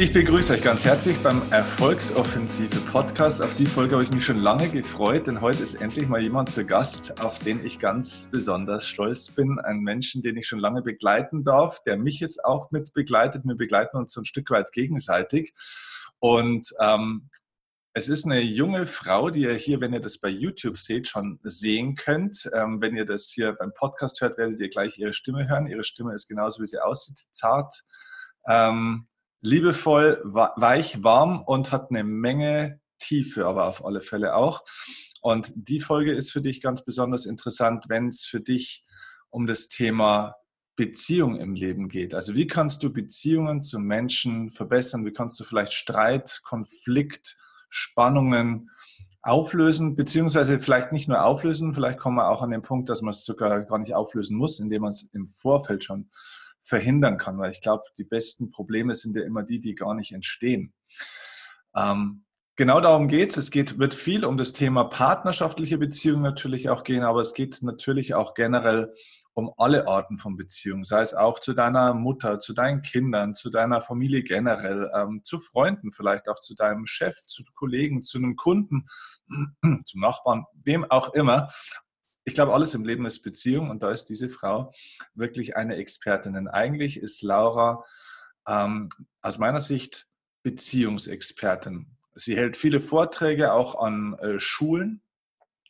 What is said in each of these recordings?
Ich begrüße euch ganz herzlich beim Erfolgsoffensive Podcast. Auf die Folge habe ich mich schon lange gefreut, denn heute ist endlich mal jemand zu Gast, auf den ich ganz besonders stolz bin. Ein Menschen, den ich schon lange begleiten darf, der mich jetzt auch mit begleitet. Wir begleiten uns so ein Stück weit gegenseitig. Und ähm, es ist eine junge Frau, die ihr hier, wenn ihr das bei YouTube seht, schon sehen könnt. Ähm, wenn ihr das hier beim Podcast hört, werdet ihr gleich ihre Stimme hören. Ihre Stimme ist genauso, wie sie aussieht, zart. Ähm, liebevoll, weich, warm und hat eine Menge Tiefe, aber auf alle Fälle auch. Und die Folge ist für dich ganz besonders interessant, wenn es für dich um das Thema Beziehung im Leben geht. Also wie kannst du Beziehungen zu Menschen verbessern? Wie kannst du vielleicht Streit, Konflikt, Spannungen auflösen, beziehungsweise vielleicht nicht nur auflösen, vielleicht kommen wir auch an den Punkt, dass man es sogar gar nicht auflösen muss, indem man es im Vorfeld schon verhindern kann, weil ich glaube, die besten Probleme sind ja immer die, die gar nicht entstehen. Ähm, genau darum geht es. Es geht, wird viel um das Thema partnerschaftliche Beziehungen natürlich auch gehen, aber es geht natürlich auch generell um alle Arten von Beziehungen, sei es auch zu deiner Mutter, zu deinen Kindern, zu deiner Familie generell, ähm, zu Freunden, vielleicht auch zu deinem Chef, zu Kollegen, zu einem Kunden, zum Nachbarn, wem auch immer ich glaube, alles im Leben ist Beziehung und da ist diese Frau wirklich eine Expertin. Denn eigentlich ist Laura ähm, aus meiner Sicht Beziehungsexpertin. Sie hält viele Vorträge auch an äh, Schulen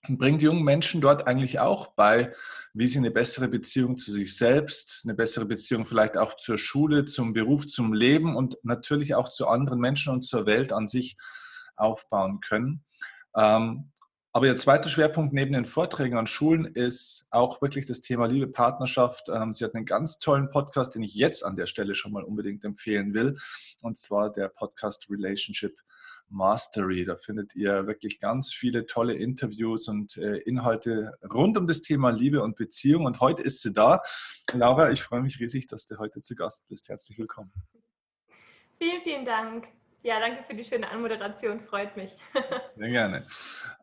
und bringt jungen Menschen dort eigentlich auch bei, wie sie eine bessere Beziehung zu sich selbst, eine bessere Beziehung vielleicht auch zur Schule, zum Beruf, zum Leben und natürlich auch zu anderen Menschen und zur Welt an sich aufbauen können. Ähm, aber Ihr zweiter Schwerpunkt neben den Vorträgen an Schulen ist auch wirklich das Thema Liebe, Partnerschaft. Ähm, sie hat einen ganz tollen Podcast, den ich jetzt an der Stelle schon mal unbedingt empfehlen will. Und zwar der Podcast Relationship Mastery. Da findet ihr wirklich ganz viele tolle Interviews und äh, Inhalte rund um das Thema Liebe und Beziehung. Und heute ist sie da. Laura, ich freue mich riesig, dass du heute zu Gast bist. Herzlich willkommen. Vielen, vielen Dank. Ja, danke für die schöne Anmoderation, freut mich. Sehr gerne.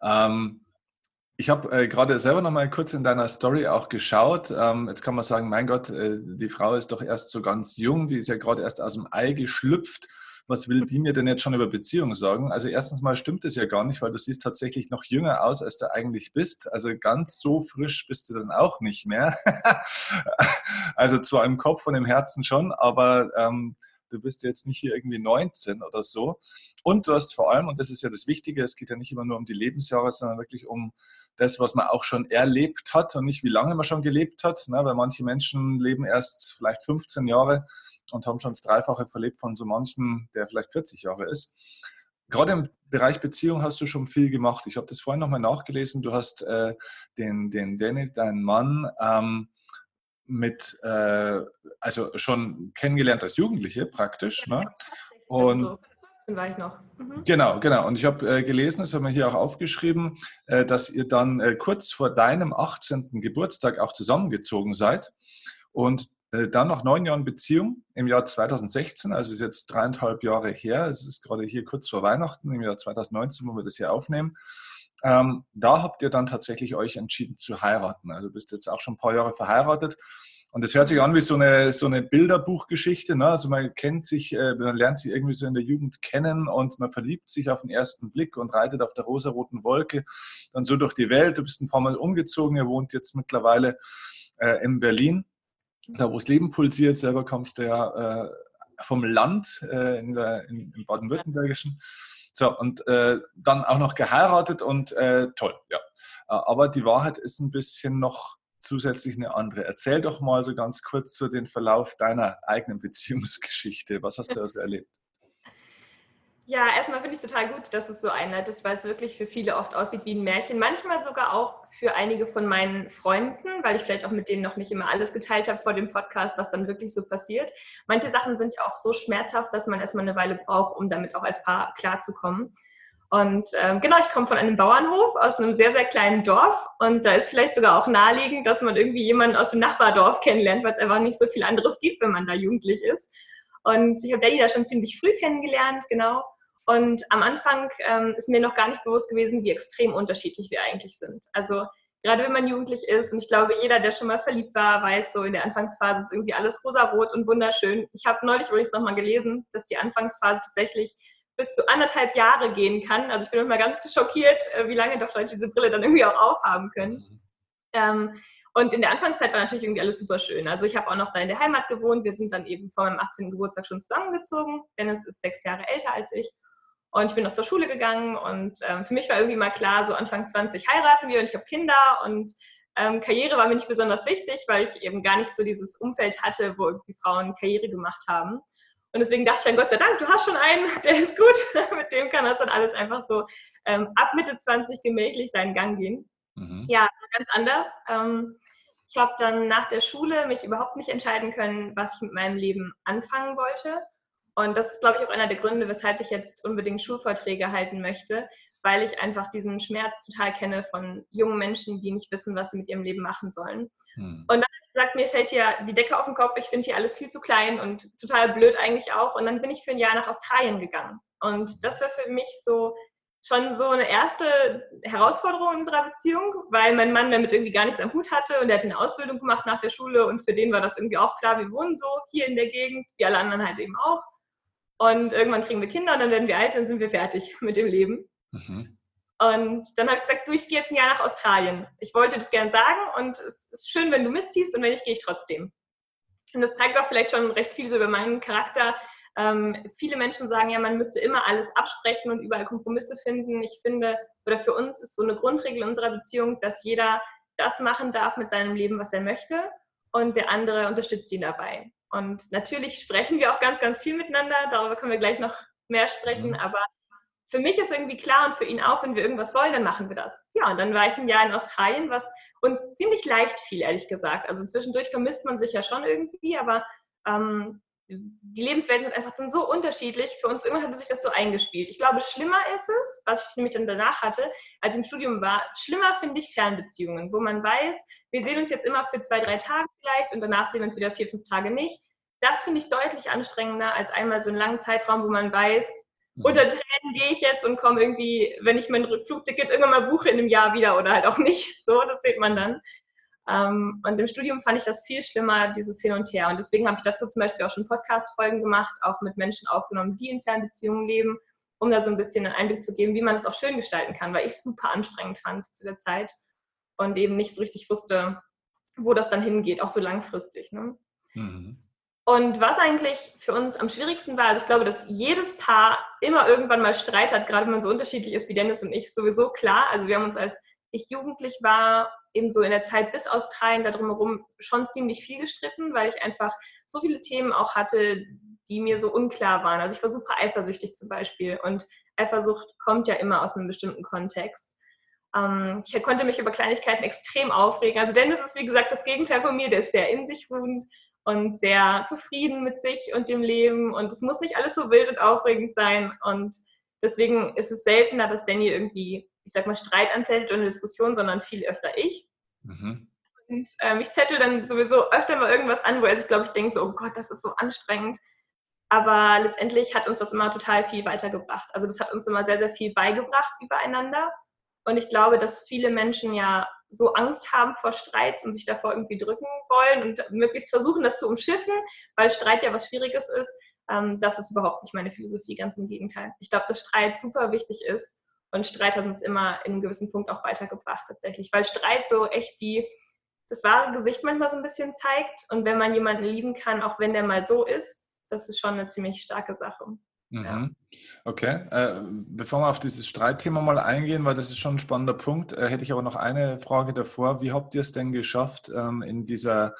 Ähm, ich habe äh, gerade selber noch mal kurz in deiner Story auch geschaut. Ähm, jetzt kann man sagen, mein Gott, äh, die Frau ist doch erst so ganz jung, die ist ja gerade erst aus dem Ei geschlüpft. Was will die mir denn jetzt schon über Beziehungen sagen? Also erstens mal stimmt es ja gar nicht, weil du siehst tatsächlich noch jünger aus, als du eigentlich bist. Also ganz so frisch bist du dann auch nicht mehr. also zwar im Kopf und im Herzen schon, aber ähm, du bist jetzt nicht hier irgendwie 19 oder so. Und du hast vor allem, und das ist ja das Wichtige, es geht ja nicht immer nur um die Lebensjahre, sondern wirklich um das, was man auch schon erlebt hat und nicht wie lange man schon gelebt hat, ne? weil manche Menschen leben erst vielleicht 15 Jahre und haben schon das Dreifache verlebt von so manchen, der vielleicht 40 Jahre ist. Gerade im Bereich Beziehung hast du schon viel gemacht. Ich habe das vorhin nochmal nachgelesen. Du hast äh, den, den Dennis, deinen Mann, ähm, mit, äh, also schon kennengelernt als Jugendliche praktisch. Ne? Und so. war ich noch. Mhm. Genau, genau. Und ich habe äh, gelesen, das haben wir hier auch aufgeschrieben, äh, dass ihr dann äh, kurz vor deinem 18. Geburtstag auch zusammengezogen seid und äh, dann nach neun Jahren Beziehung im Jahr 2016, also ist jetzt dreieinhalb Jahre her, es ist gerade hier kurz vor Weihnachten im Jahr 2019, wo wir das hier aufnehmen. Ähm, da habt ihr dann tatsächlich euch entschieden zu heiraten. Also bist jetzt auch schon ein paar Jahre verheiratet. Und das hört sich an wie so eine, so eine Bilderbuchgeschichte. Ne? Also man kennt sich, äh, man lernt sich irgendwie so in der Jugend kennen und man verliebt sich auf den ersten Blick und reitet auf der rosaroten Wolke dann so durch die Welt. Du bist ein paar Mal umgezogen, ihr wohnt jetzt mittlerweile äh, in Berlin, da wo das Leben pulsiert. Selber kommst du ja äh, vom Land äh, in der, in, im Baden-Württembergischen. So, und äh, dann auch noch geheiratet und äh, toll, ja. Äh, aber die Wahrheit ist ein bisschen noch zusätzlich eine andere. Erzähl doch mal so ganz kurz zu den Verlauf deiner eigenen Beziehungsgeschichte. Was hast du also erlebt? Ja, erstmal finde ich es total gut, dass es so einleitet, weil es wirklich für viele oft aussieht wie ein Märchen. Manchmal sogar auch für einige von meinen Freunden, weil ich vielleicht auch mit denen noch nicht immer alles geteilt habe vor dem Podcast, was dann wirklich so passiert. Manche Sachen sind ja auch so schmerzhaft, dass man erstmal eine Weile braucht, um damit auch als Paar klarzukommen. Und ähm, genau, ich komme von einem Bauernhof aus einem sehr, sehr kleinen Dorf und da ist vielleicht sogar auch naheliegend, dass man irgendwie jemanden aus dem Nachbardorf kennenlernt, weil es einfach nicht so viel anderes gibt, wenn man da jugendlich ist. Und ich habe Daddy da schon ziemlich früh kennengelernt, genau. Und am Anfang ähm, ist mir noch gar nicht bewusst gewesen, wie extrem unterschiedlich wir eigentlich sind. Also gerade wenn man jugendlich ist. Und ich glaube, jeder, der schon mal verliebt war, weiß so, in der Anfangsphase ist irgendwie alles rosarot und wunderschön. Ich habe neulich übrigens nochmal gelesen, dass die Anfangsphase tatsächlich bis zu anderthalb Jahre gehen kann. Also ich bin immer ganz schockiert, äh, wie lange doch Leute diese Brille dann irgendwie auch aufhaben können. Mhm. Ähm, und in der Anfangszeit war natürlich irgendwie alles super schön. Also ich habe auch noch da in der Heimat gewohnt. Wir sind dann eben vor meinem 18. Geburtstag schon zusammengezogen. Dennis ist sechs Jahre älter als ich. Und ich bin noch zur Schule gegangen und ähm, für mich war irgendwie mal klar, so Anfang 20 heiraten wir und ich habe Kinder und ähm, Karriere war mir nicht besonders wichtig, weil ich eben gar nicht so dieses Umfeld hatte, wo irgendwie Frauen Karriere gemacht haben. Und deswegen dachte ich dann, Gott sei Dank, du hast schon einen, der ist gut. Mit dem kann das dann alles einfach so ähm, ab Mitte 20 gemächlich seinen Gang gehen. Mhm. Ja, ganz anders. Ähm, ich habe dann nach der Schule mich überhaupt nicht entscheiden können, was ich mit meinem Leben anfangen wollte. Und das ist, glaube ich, auch einer der Gründe, weshalb ich jetzt unbedingt Schulvorträge halten möchte, weil ich einfach diesen Schmerz total kenne von jungen Menschen, die nicht wissen, was sie mit ihrem Leben machen sollen. Hm. Und dann gesagt, mir fällt hier die Decke auf den Kopf, ich finde hier alles viel zu klein und total blöd eigentlich auch. Und dann bin ich für ein Jahr nach Australien gegangen. Und das war für mich so schon so eine erste Herausforderung in unserer Beziehung, weil mein Mann damit irgendwie gar nichts am Hut hatte und er hat eine Ausbildung gemacht nach der Schule und für den war das irgendwie auch klar, wir wohnen so hier in der Gegend, wie alle anderen halt eben auch. Und irgendwann kriegen wir Kinder und dann werden wir alt, dann sind wir fertig mit dem Leben. Mhm. Und dann habe ich gesagt, du, ich gehe jetzt ein Jahr nach Australien. Ich wollte das gern sagen und es ist schön, wenn du mitziehst und wenn nicht, gehe ich trotzdem. Und das zeigt auch vielleicht schon recht viel so über meinen Charakter. Ähm, viele Menschen sagen ja, man müsste immer alles absprechen und überall Kompromisse finden. Ich finde, oder für uns ist so eine Grundregel unserer Beziehung, dass jeder das machen darf mit seinem Leben, was er möchte und der andere unterstützt ihn dabei. Und natürlich sprechen wir auch ganz, ganz viel miteinander. Darüber können wir gleich noch mehr sprechen. Mhm. Aber für mich ist irgendwie klar und für ihn auch, wenn wir irgendwas wollen, dann machen wir das. Ja, und dann war ich ein Jahr in Australien, was uns ziemlich leicht fiel, ehrlich gesagt. Also zwischendurch vermisst man sich ja schon irgendwie, aber ähm, die Lebenswelten sind einfach dann so unterschiedlich. Für uns irgendwann hat sich das so eingespielt. Ich glaube, schlimmer ist es, was ich nämlich dann danach hatte, als ich im Studium war, schlimmer finde ich Fernbeziehungen, wo man weiß, wir sehen uns jetzt immer für zwei, drei Tage vielleicht und danach sehen wir uns wieder vier, fünf Tage nicht. Das finde ich deutlich anstrengender als einmal so einen langen Zeitraum, wo man weiß, mhm. unter Tränen gehe ich jetzt und komme irgendwie, wenn ich mein Rückflugticket irgendwann mal buche in einem Jahr wieder oder halt auch nicht. So, das sieht man dann. Ähm, und im Studium fand ich das viel schlimmer, dieses Hin und Her. Und deswegen habe ich dazu zum Beispiel auch schon Podcast-Folgen gemacht, auch mit Menschen aufgenommen, die in Fernbeziehungen leben, um da so ein bisschen einen Einblick zu geben, wie man es auch schön gestalten kann, weil ich es super anstrengend fand zu der Zeit und eben nicht so richtig wusste, wo das dann hingeht, auch so langfristig. Ne? Mhm. Und was eigentlich für uns am schwierigsten war, also ich glaube, dass jedes Paar immer irgendwann mal Streit hat, gerade wenn man so unterschiedlich ist wie Dennis und ich, sowieso klar. Also wir haben uns, als ich jugendlich war, eben so in der Zeit bis Australien da drumherum schon ziemlich viel gestritten, weil ich einfach so viele Themen auch hatte, die mir so unklar waren. Also ich war super eifersüchtig zum Beispiel und Eifersucht kommt ja immer aus einem bestimmten Kontext. Ähm, ich konnte mich über Kleinigkeiten extrem aufregen. Also Dennis ist wie gesagt das Gegenteil von mir, der ist sehr in sich ruhend und sehr zufrieden mit sich und dem Leben und es muss nicht alles so wild und aufregend sein und deswegen ist es seltener, dass Danny irgendwie ich sag mal, Streit anzettelt und eine Diskussion, sondern viel öfter ich. Mhm. Und ähm, ich zettel dann sowieso öfter mal irgendwas an, wo er sich, glaube ich, denkt, so, oh Gott, das ist so anstrengend. Aber letztendlich hat uns das immer total viel weitergebracht. Also das hat uns immer sehr, sehr viel beigebracht übereinander. Und ich glaube, dass viele Menschen ja so Angst haben vor Streits und sich davor irgendwie drücken wollen und möglichst versuchen, das zu umschiffen, weil Streit ja was Schwieriges ist. Ähm, das ist überhaupt nicht meine Philosophie, ganz im Gegenteil. Ich glaube, dass Streit super wichtig ist und Streit hat uns immer in einem gewissen Punkt auch weitergebracht tatsächlich, weil Streit so echt die, das wahre Gesicht manchmal so ein bisschen zeigt. Und wenn man jemanden lieben kann, auch wenn der mal so ist, das ist schon eine ziemlich starke Sache. Mhm. Okay, äh, bevor wir auf dieses Streitthema mal eingehen, weil das ist schon ein spannender Punkt, äh, hätte ich aber noch eine Frage davor. Wie habt ihr es denn geschafft, ähm, in dieser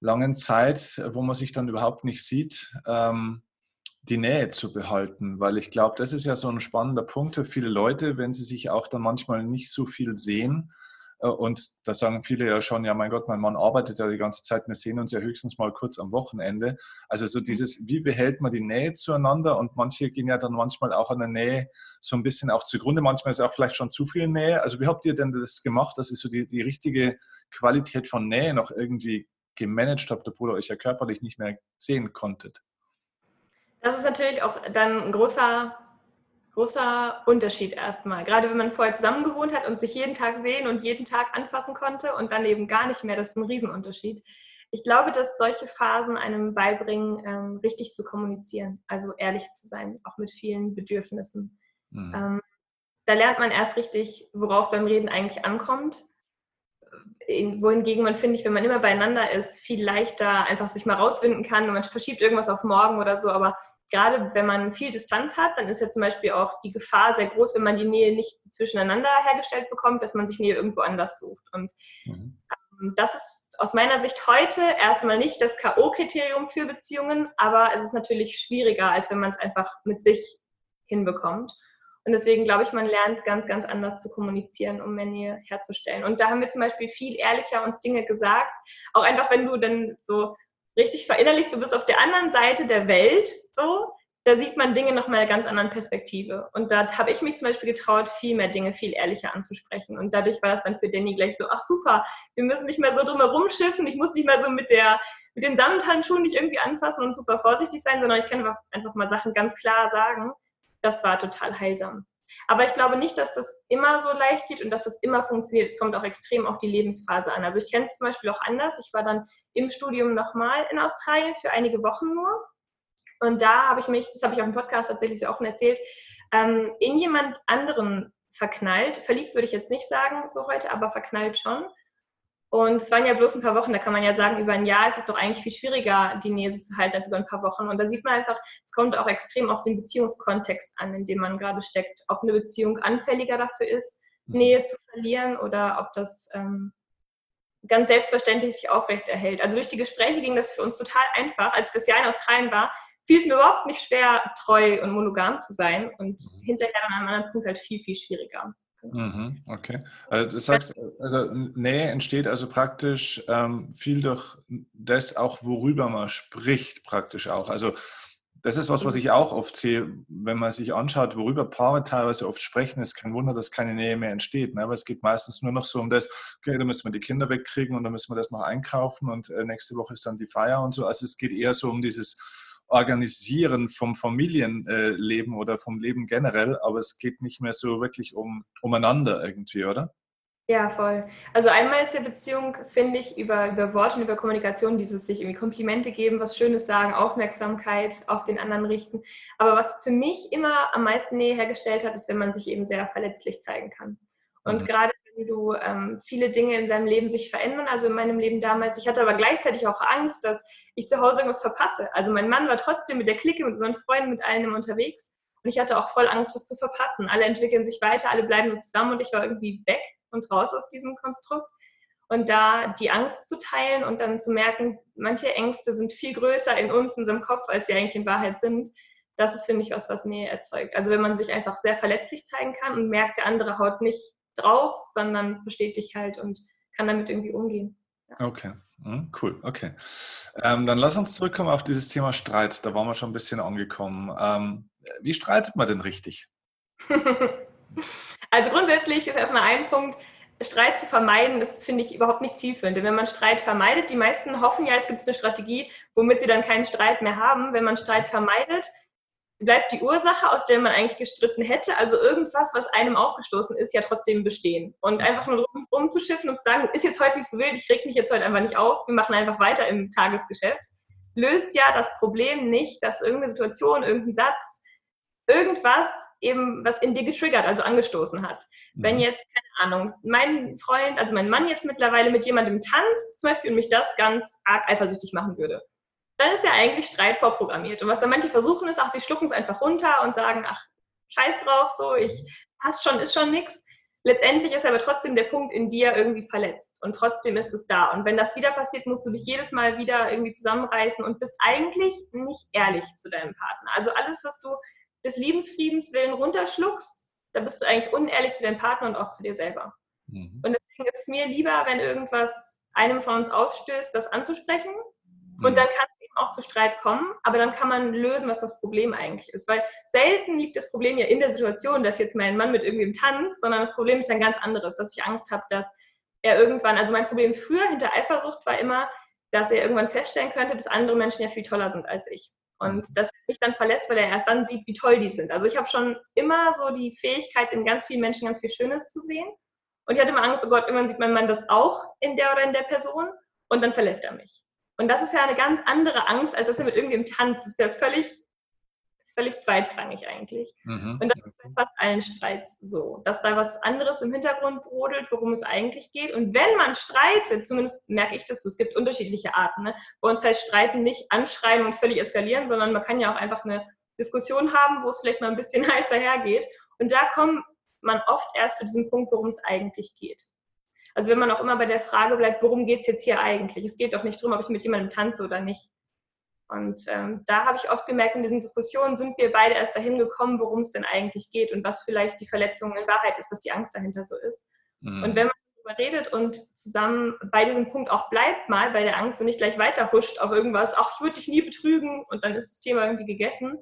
langen Zeit, wo man sich dann überhaupt nicht sieht, ähm, die Nähe zu behalten, weil ich glaube, das ist ja so ein spannender Punkt für viele Leute, wenn sie sich auch dann manchmal nicht so viel sehen. Äh, und da sagen viele ja schon, ja, mein Gott, mein Mann arbeitet ja die ganze Zeit, wir sehen uns ja höchstens mal kurz am Wochenende. Also so dieses, wie behält man die Nähe zueinander? Und manche gehen ja dann manchmal auch an der Nähe so ein bisschen auch zugrunde. Manchmal ist auch vielleicht schon zu viel Nähe. Also wie habt ihr denn das gemacht, dass ihr so die, die richtige Qualität von Nähe noch irgendwie gemanagt habt, obwohl ihr euch ja körperlich nicht mehr sehen konntet? Das ist natürlich auch dann ein großer großer Unterschied erstmal. Gerade wenn man vorher zusammen gewohnt hat und sich jeden Tag sehen und jeden Tag anfassen konnte und dann eben gar nicht mehr, das ist ein Riesenunterschied. Ich glaube, dass solche Phasen einem beibringen, ähm, richtig zu kommunizieren, also ehrlich zu sein, auch mit vielen Bedürfnissen. Mhm. Ähm, da lernt man erst richtig, worauf beim Reden eigentlich ankommt. In, wohingegen man, finde ich, wenn man immer beieinander ist, viel leichter einfach sich mal rauswinden kann und man verschiebt irgendwas auf morgen oder so, aber gerade wenn man viel Distanz hat, dann ist ja zum Beispiel auch die Gefahr sehr groß, wenn man die Nähe nicht zwischeneinander hergestellt bekommt, dass man sich Nähe irgendwo anders sucht. Und mhm. ähm, das ist aus meiner Sicht heute erstmal nicht das K.O.-Kriterium für Beziehungen, aber es ist natürlich schwieriger, als wenn man es einfach mit sich hinbekommt. Und deswegen glaube ich, man lernt ganz, ganz anders zu kommunizieren, um mehr Nähe herzustellen. Und da haben wir zum Beispiel viel ehrlicher uns Dinge gesagt. Auch einfach, wenn du dann so richtig verinnerlichst, du bist auf der anderen Seite der Welt, so, da sieht man Dinge noch mal einer ganz anderen Perspektive. Und da habe ich mich zum Beispiel getraut, viel mehr Dinge viel ehrlicher anzusprechen. Und dadurch war es dann für Danny gleich so, ach super, wir müssen nicht mehr so drumherum schiffen, ich muss nicht mehr so mit der mit den Samthandschuhen nicht irgendwie anfassen und super vorsichtig sein, sondern ich kann einfach mal Sachen ganz klar sagen. Das war total heilsam. Aber ich glaube nicht, dass das immer so leicht geht und dass das immer funktioniert. Es kommt auch extrem auf die Lebensphase an. Also ich kenne es zum Beispiel auch anders. Ich war dann im Studium nochmal in Australien für einige Wochen nur. Und da habe ich mich, das habe ich auch im Podcast tatsächlich sehr offen erzählt, ähm, in jemand anderen verknallt. Verliebt würde ich jetzt nicht sagen, so heute, aber verknallt schon. Und es waren ja bloß ein paar Wochen, da kann man ja sagen, über ein Jahr ist es doch eigentlich viel schwieriger, die Nähe zu halten als über ein paar Wochen. Und da sieht man einfach, es kommt auch extrem auf den Beziehungskontext an, in dem man gerade steckt. Ob eine Beziehung anfälliger dafür ist, mhm. Nähe zu verlieren oder ob das ähm, ganz selbstverständlich sich aufrecht erhält. Also durch die Gespräche ging das für uns total einfach. Als ich das Jahr in Australien war, fiel es mir überhaupt nicht schwer, treu und monogam zu sein und mhm. hinterher an einem anderen Punkt halt viel, viel schwieriger. Mhm, okay. Also du sagst, also Nähe entsteht also praktisch ähm, viel durch das auch, worüber man spricht, praktisch auch. Also das ist was, was ich auch oft sehe, wenn man sich anschaut, worüber Paare teilweise oft sprechen, ist kein Wunder, dass keine Nähe mehr entsteht. Ne? Aber es geht meistens nur noch so um das, okay, da müssen wir die Kinder wegkriegen und dann müssen wir das noch einkaufen und äh, nächste Woche ist dann die Feier und so. Also es geht eher so um dieses Organisieren vom Familienleben oder vom Leben generell, aber es geht nicht mehr so wirklich um umeinander irgendwie, oder? Ja, voll. Also einmal ist ja Beziehung, finde ich, über, über Worte und über Kommunikation, dieses sich irgendwie Komplimente geben, was Schönes sagen, Aufmerksamkeit auf den anderen richten. Aber was für mich immer am meisten Nähe hergestellt hat, ist, wenn man sich eben sehr verletzlich zeigen kann. Und mhm. gerade wenn du ähm, viele Dinge in deinem Leben sich verändern, also in meinem Leben damals, ich hatte aber gleichzeitig auch Angst, dass ich zu Hause irgendwas verpasse. Also mein Mann war trotzdem mit der Clique, mit unseren Freunden, mit allen unterwegs. Und ich hatte auch voll Angst, was zu verpassen. Alle entwickeln sich weiter, alle bleiben so zusammen und ich war irgendwie weg und raus aus diesem Konstrukt. Und da die Angst zu teilen und dann zu merken, manche Ängste sind viel größer in uns, in unserem Kopf, als sie eigentlich in Wahrheit sind, das ist für mich was, was Nähe erzeugt. Also wenn man sich einfach sehr verletzlich zeigen kann und merkt, der andere haut nicht drauf, sondern versteht dich halt und kann damit irgendwie umgehen. Ja. Okay, hm, cool, okay. Ähm, dann lass uns zurückkommen auf dieses Thema Streit. Da waren wir schon ein bisschen angekommen. Ähm, wie streitet man denn richtig? also grundsätzlich ist erstmal ein Punkt, Streit zu vermeiden, das finde ich überhaupt nicht zielführend. Denn wenn man Streit vermeidet, die meisten hoffen ja, es gibt eine Strategie, womit sie dann keinen Streit mehr haben. Wenn man Streit vermeidet, bleibt die Ursache, aus der man eigentlich gestritten hätte, also irgendwas, was einem aufgestoßen ist, ja trotzdem bestehen. Und einfach nur rum, rumzuschiffen und zu sagen, ist jetzt heute nicht so wild, ich reg mich jetzt heute einfach nicht auf, wir machen einfach weiter im Tagesgeschäft, löst ja das Problem nicht, dass irgendeine Situation, irgendein Satz, irgendwas eben, was in dir getriggert, also angestoßen hat. Mhm. Wenn jetzt, keine Ahnung, mein Freund, also mein Mann jetzt mittlerweile mit jemandem tanzt, zum Beispiel, und mich das ganz arg eifersüchtig machen würde dann ist ja eigentlich Streit vorprogrammiert. Und was dann manche versuchen ist, ach, sie schlucken es einfach runter und sagen, ach, scheiß drauf, so, ich passt schon, ist schon nichts. Letztendlich ist aber trotzdem der Punkt in dir irgendwie verletzt und trotzdem ist es da. Und wenn das wieder passiert, musst du dich jedes Mal wieder irgendwie zusammenreißen und bist eigentlich nicht ehrlich zu deinem Partner. Also alles, was du des Liebensfriedens willen runterschluckst, da bist du eigentlich unehrlich zu deinem Partner und auch zu dir selber. Mhm. Und deswegen ist es mir lieber, wenn irgendwas einem von uns aufstößt, das anzusprechen. Und mhm. dann kann auch zu Streit kommen, aber dann kann man lösen, was das Problem eigentlich ist. Weil selten liegt das Problem ja in der Situation, dass jetzt mein Mann mit irgendwem tanzt, sondern das Problem ist ein ganz anderes, dass ich Angst habe, dass er irgendwann, also mein Problem früher hinter Eifersucht war immer, dass er irgendwann feststellen könnte, dass andere Menschen ja viel toller sind als ich. Und dass er mich dann verlässt, weil er erst dann sieht, wie toll die sind. Also ich habe schon immer so die Fähigkeit, in ganz vielen Menschen ganz viel Schönes zu sehen. Und ich hatte immer Angst, oh Gott, irgendwann sieht mein Mann das auch in der oder in der Person und dann verlässt er mich. Und das ist ja eine ganz andere Angst, als dass er mit irgendwem tanzt. Das ist ja völlig, völlig zweitrangig eigentlich. Mhm. Und das ist bei fast allen Streits so, dass da was anderes im Hintergrund brodelt, worum es eigentlich geht. Und wenn man streitet, zumindest merke ich das so, es gibt unterschiedliche Arten. Ne? Bei uns heißt Streiten nicht anschreien und völlig eskalieren, sondern man kann ja auch einfach eine Diskussion haben, wo es vielleicht mal ein bisschen heißer hergeht. Und da kommt man oft erst zu diesem Punkt, worum es eigentlich geht. Also wenn man auch immer bei der Frage bleibt, worum geht es jetzt hier eigentlich? Es geht doch nicht darum, ob ich mit jemandem tanze oder nicht. Und ähm, da habe ich oft gemerkt, in diesen Diskussionen sind wir beide erst dahin gekommen, worum es denn eigentlich geht und was vielleicht die Verletzung in Wahrheit ist, was die Angst dahinter so ist. Mhm. Und wenn man darüber redet und zusammen bei diesem Punkt auch bleibt mal bei der Angst und nicht gleich weiter huscht auf irgendwas, ach, ich würde dich nie betrügen und dann ist das Thema irgendwie gegessen,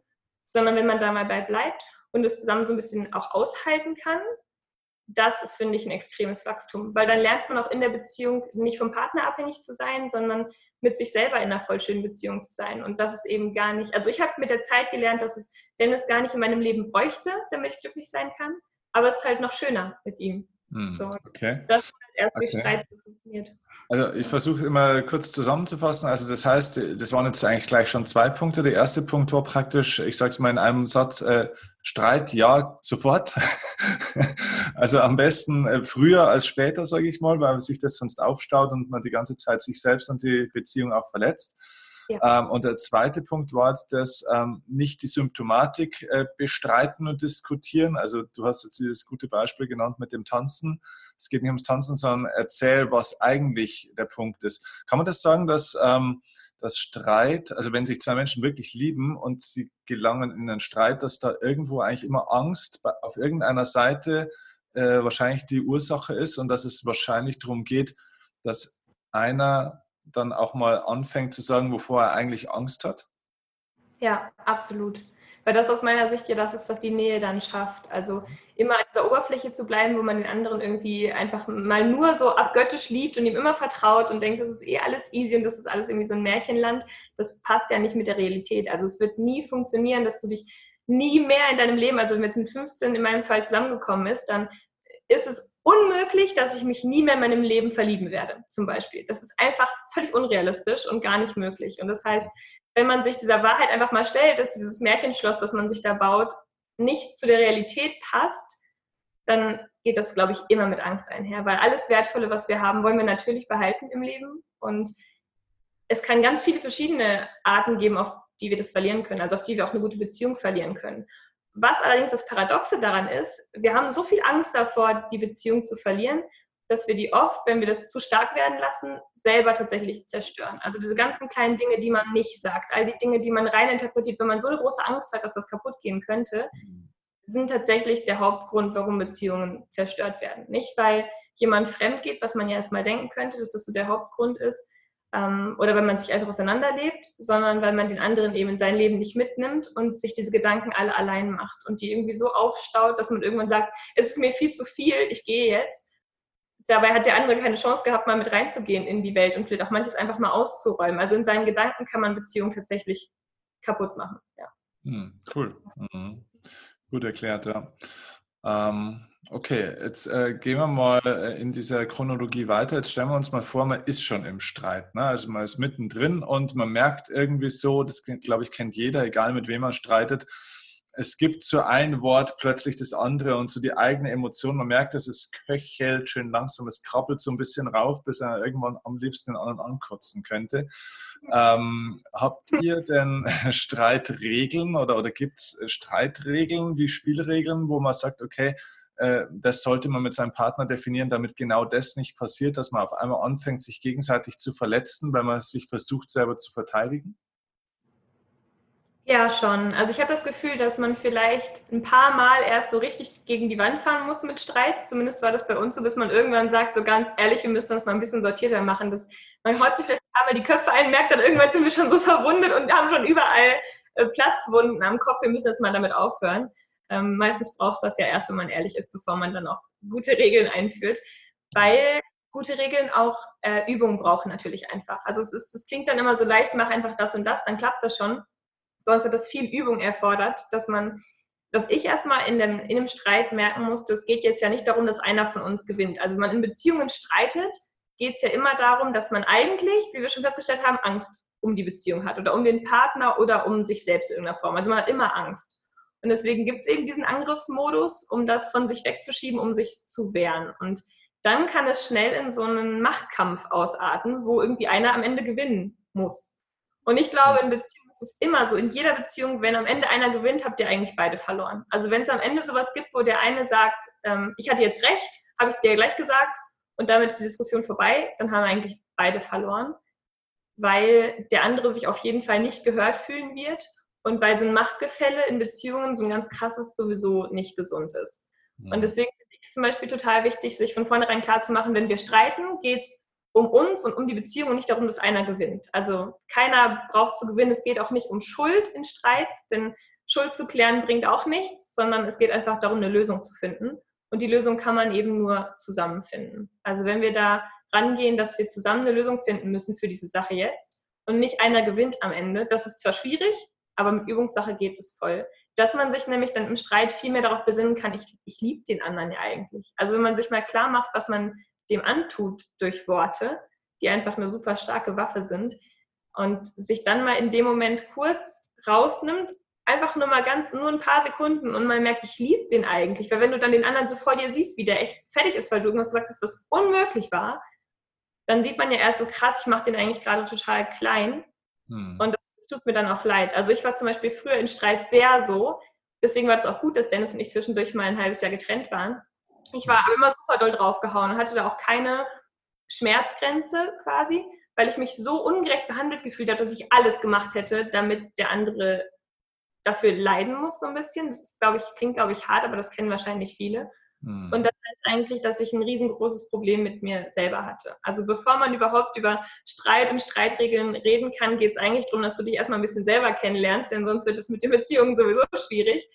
sondern wenn man da mal bei bleibt und es zusammen so ein bisschen auch aushalten kann, das ist, finde ich, ein extremes Wachstum, weil dann lernt man auch in der Beziehung nicht vom Partner abhängig zu sein, sondern mit sich selber in einer voll schönen Beziehung zu sein. Und das ist eben gar nicht, also ich habe mit der Zeit gelernt, dass es Dennis gar nicht in meinem Leben bräuchte, damit ich glücklich sein kann, aber es ist halt noch schöner mit ihm. Hm, so, okay. Das hat erst durch okay. Streit funktioniert. Also ich versuche immer kurz zusammenzufassen. Also das heißt, das waren jetzt eigentlich gleich schon zwei Punkte. Der erste Punkt war praktisch, ich sage es mal in einem Satz, äh, Streit ja sofort. also am besten äh, früher als später, sage ich mal, weil sich das sonst aufstaut und man die ganze Zeit sich selbst und die Beziehung auch verletzt. Ja. Ähm, und der zweite Punkt war jetzt das ähm, nicht die Symptomatik äh, bestreiten und diskutieren. Also du hast jetzt dieses gute Beispiel genannt mit dem Tanzen. Es geht nicht ums Tanzen, sondern erzähl, was eigentlich der Punkt ist. Kann man das sagen, dass ähm, das Streit, also wenn sich zwei Menschen wirklich lieben und sie gelangen in einen Streit, dass da irgendwo eigentlich immer Angst auf irgendeiner Seite äh, wahrscheinlich die Ursache ist und dass es wahrscheinlich darum geht, dass einer dann auch mal anfängt zu sagen, wovor er eigentlich Angst hat? Ja, absolut. Weil das aus meiner Sicht ja das ist, was die Nähe dann schafft. Also immer an dieser Oberfläche zu bleiben, wo man den anderen irgendwie einfach mal nur so abgöttisch liebt und ihm immer vertraut und denkt, das ist eh alles easy und das ist alles irgendwie so ein Märchenland, das passt ja nicht mit der Realität. Also es wird nie funktionieren, dass du dich nie mehr in deinem Leben, also wenn jetzt mit 15 in meinem Fall zusammengekommen ist, dann ist es unmöglich, dass ich mich nie mehr in meinem Leben verlieben werde, zum Beispiel. Das ist einfach völlig unrealistisch und gar nicht möglich. Und das heißt, wenn man sich dieser Wahrheit einfach mal stellt, dass dieses Märchenschloss, das man sich da baut, nicht zu der Realität passt, dann geht das, glaube ich, immer mit Angst einher. Weil alles Wertvolle, was wir haben, wollen wir natürlich behalten im Leben. Und es kann ganz viele verschiedene Arten geben, auf die wir das verlieren können, also auf die wir auch eine gute Beziehung verlieren können. Was allerdings das Paradoxe daran ist, wir haben so viel Angst davor, die Beziehung zu verlieren, dass wir die oft, wenn wir das zu stark werden lassen, selber tatsächlich zerstören. Also diese ganzen kleinen Dinge, die man nicht sagt, all die Dinge, die man reininterpretiert, wenn man so eine große Angst hat, dass das kaputt gehen könnte, sind tatsächlich der Hauptgrund, warum Beziehungen zerstört werden. Nicht, weil jemand fremd geht, was man ja erstmal denken könnte, dass das so der Hauptgrund ist, ähm, oder wenn man sich einfach auseinanderlebt, sondern weil man den anderen eben in sein Leben nicht mitnimmt und sich diese Gedanken alle allein macht und die irgendwie so aufstaut, dass man irgendwann sagt, es ist mir viel zu viel, ich gehe jetzt. Dabei hat der andere keine Chance gehabt, mal mit reinzugehen in die Welt und vielleicht auch manches einfach mal auszuräumen. Also in seinen Gedanken kann man Beziehungen tatsächlich kaputt machen. Ja. Hm, cool. Mhm. Gut erklärt, ja. Ähm, Okay, jetzt äh, gehen wir mal äh, in dieser Chronologie weiter. Jetzt stellen wir uns mal vor, man ist schon im Streit. Ne? Also man ist mittendrin und man merkt irgendwie so, das glaube ich kennt jeder, egal mit wem man streitet, es gibt so ein Wort plötzlich das andere und so die eigene Emotion. Man merkt, dass es köchelt schön langsam, es krabbelt so ein bisschen rauf, bis er irgendwann am liebsten den anderen ankotzen könnte. Ähm, habt ihr denn Streitregeln oder, oder gibt es Streitregeln wie Spielregeln, wo man sagt, okay, äh, das sollte man mit seinem Partner definieren, damit genau das nicht passiert, dass man auf einmal anfängt, sich gegenseitig zu verletzen, weil man sich versucht, selber zu verteidigen? Ja, schon. Also ich habe das Gefühl, dass man vielleicht ein paar Mal erst so richtig gegen die Wand fahren muss mit Streits. Zumindest war das bei uns so, bis man irgendwann sagt, so ganz ehrlich, wir müssen das mal ein bisschen sortierter machen. Das, man haut sich vielleicht ein paar Mal die Köpfe ein, merkt dann irgendwann sind wir schon so verwundet und haben schon überall äh, Platzwunden am Kopf. Wir müssen jetzt mal damit aufhören. Ähm, meistens braucht es das ja erst, wenn man ehrlich ist, bevor man dann auch gute Regeln einführt, weil gute Regeln auch äh, Übungen brauchen natürlich einfach. Also es, ist, es klingt dann immer so leicht, mach einfach das und das, dann klappt das schon. sondern dass viel Übung erfordert, dass man, dass ich erstmal in dem, in dem Streit merken musste, es geht jetzt ja nicht darum, dass einer von uns gewinnt. Also wenn man in Beziehungen streitet, geht es ja immer darum, dass man eigentlich, wie wir schon festgestellt haben, Angst um die Beziehung hat oder um den Partner oder um sich selbst in irgendeiner Form. Also man hat immer Angst. Und deswegen gibt es eben diesen Angriffsmodus, um das von sich wegzuschieben, um sich zu wehren. Und dann kann es schnell in so einen Machtkampf ausarten, wo irgendwie einer am Ende gewinnen muss. Und ich glaube, in Beziehungen ist es immer so, in jeder Beziehung, wenn am Ende einer gewinnt, habt ihr eigentlich beide verloren. Also wenn es am Ende sowas gibt, wo der eine sagt, ähm, ich hatte jetzt recht, habe ich es dir ja gleich gesagt, und damit ist die Diskussion vorbei, dann haben eigentlich beide verloren, weil der andere sich auf jeden Fall nicht gehört fühlen wird und weil so ein Machtgefälle in Beziehungen, so ein ganz krasses, sowieso nicht gesund ist. Mhm. Und deswegen finde ich es zum Beispiel total wichtig, sich von vornherein klarzumachen, wenn wir streiten, geht es um uns und um die Beziehung und nicht darum, dass einer gewinnt. Also keiner braucht zu gewinnen. Es geht auch nicht um Schuld in Streits, denn Schuld zu klären bringt auch nichts, sondern es geht einfach darum, eine Lösung zu finden. Und die Lösung kann man eben nur zusammen finden. Also wenn wir da rangehen, dass wir zusammen eine Lösung finden müssen für diese Sache jetzt und nicht einer gewinnt am Ende, das ist zwar schwierig, aber mit Übungssache geht es voll. Dass man sich nämlich dann im Streit viel mehr darauf besinnen kann, ich, ich liebe den anderen ja eigentlich. Also wenn man sich mal klar macht, was man dem antut durch Worte, die einfach eine super starke Waffe sind, und sich dann mal in dem Moment kurz rausnimmt, einfach nur mal ganz, nur ein paar Sekunden und man merkt, ich liebe den eigentlich. Weil wenn du dann den anderen so vor dir siehst, wie der echt fertig ist, weil du irgendwas gesagt hast, was unmöglich war, dann sieht man ja erst so krass, ich mache den eigentlich gerade total klein. Hm. Und tut mir dann auch leid. Also ich war zum Beispiel früher in Streit sehr so. Deswegen war es auch gut, dass Dennis und ich zwischendurch mal ein halbes Jahr getrennt waren. Ich war aber immer super doll draufgehauen und hatte da auch keine Schmerzgrenze quasi, weil ich mich so ungerecht behandelt gefühlt habe, dass ich alles gemacht hätte, damit der andere dafür leiden muss, so ein bisschen. Das glaube ich, klingt, glaube ich, hart, aber das kennen wahrscheinlich viele. Hm. Und das heißt eigentlich, dass ich ein riesengroßes Problem mit mir selber hatte. Also bevor man überhaupt über Streit und Streitregeln reden kann, geht es eigentlich darum, dass du dich erstmal ein bisschen selber kennenlernst, denn sonst wird es mit den Beziehungen sowieso schwierig.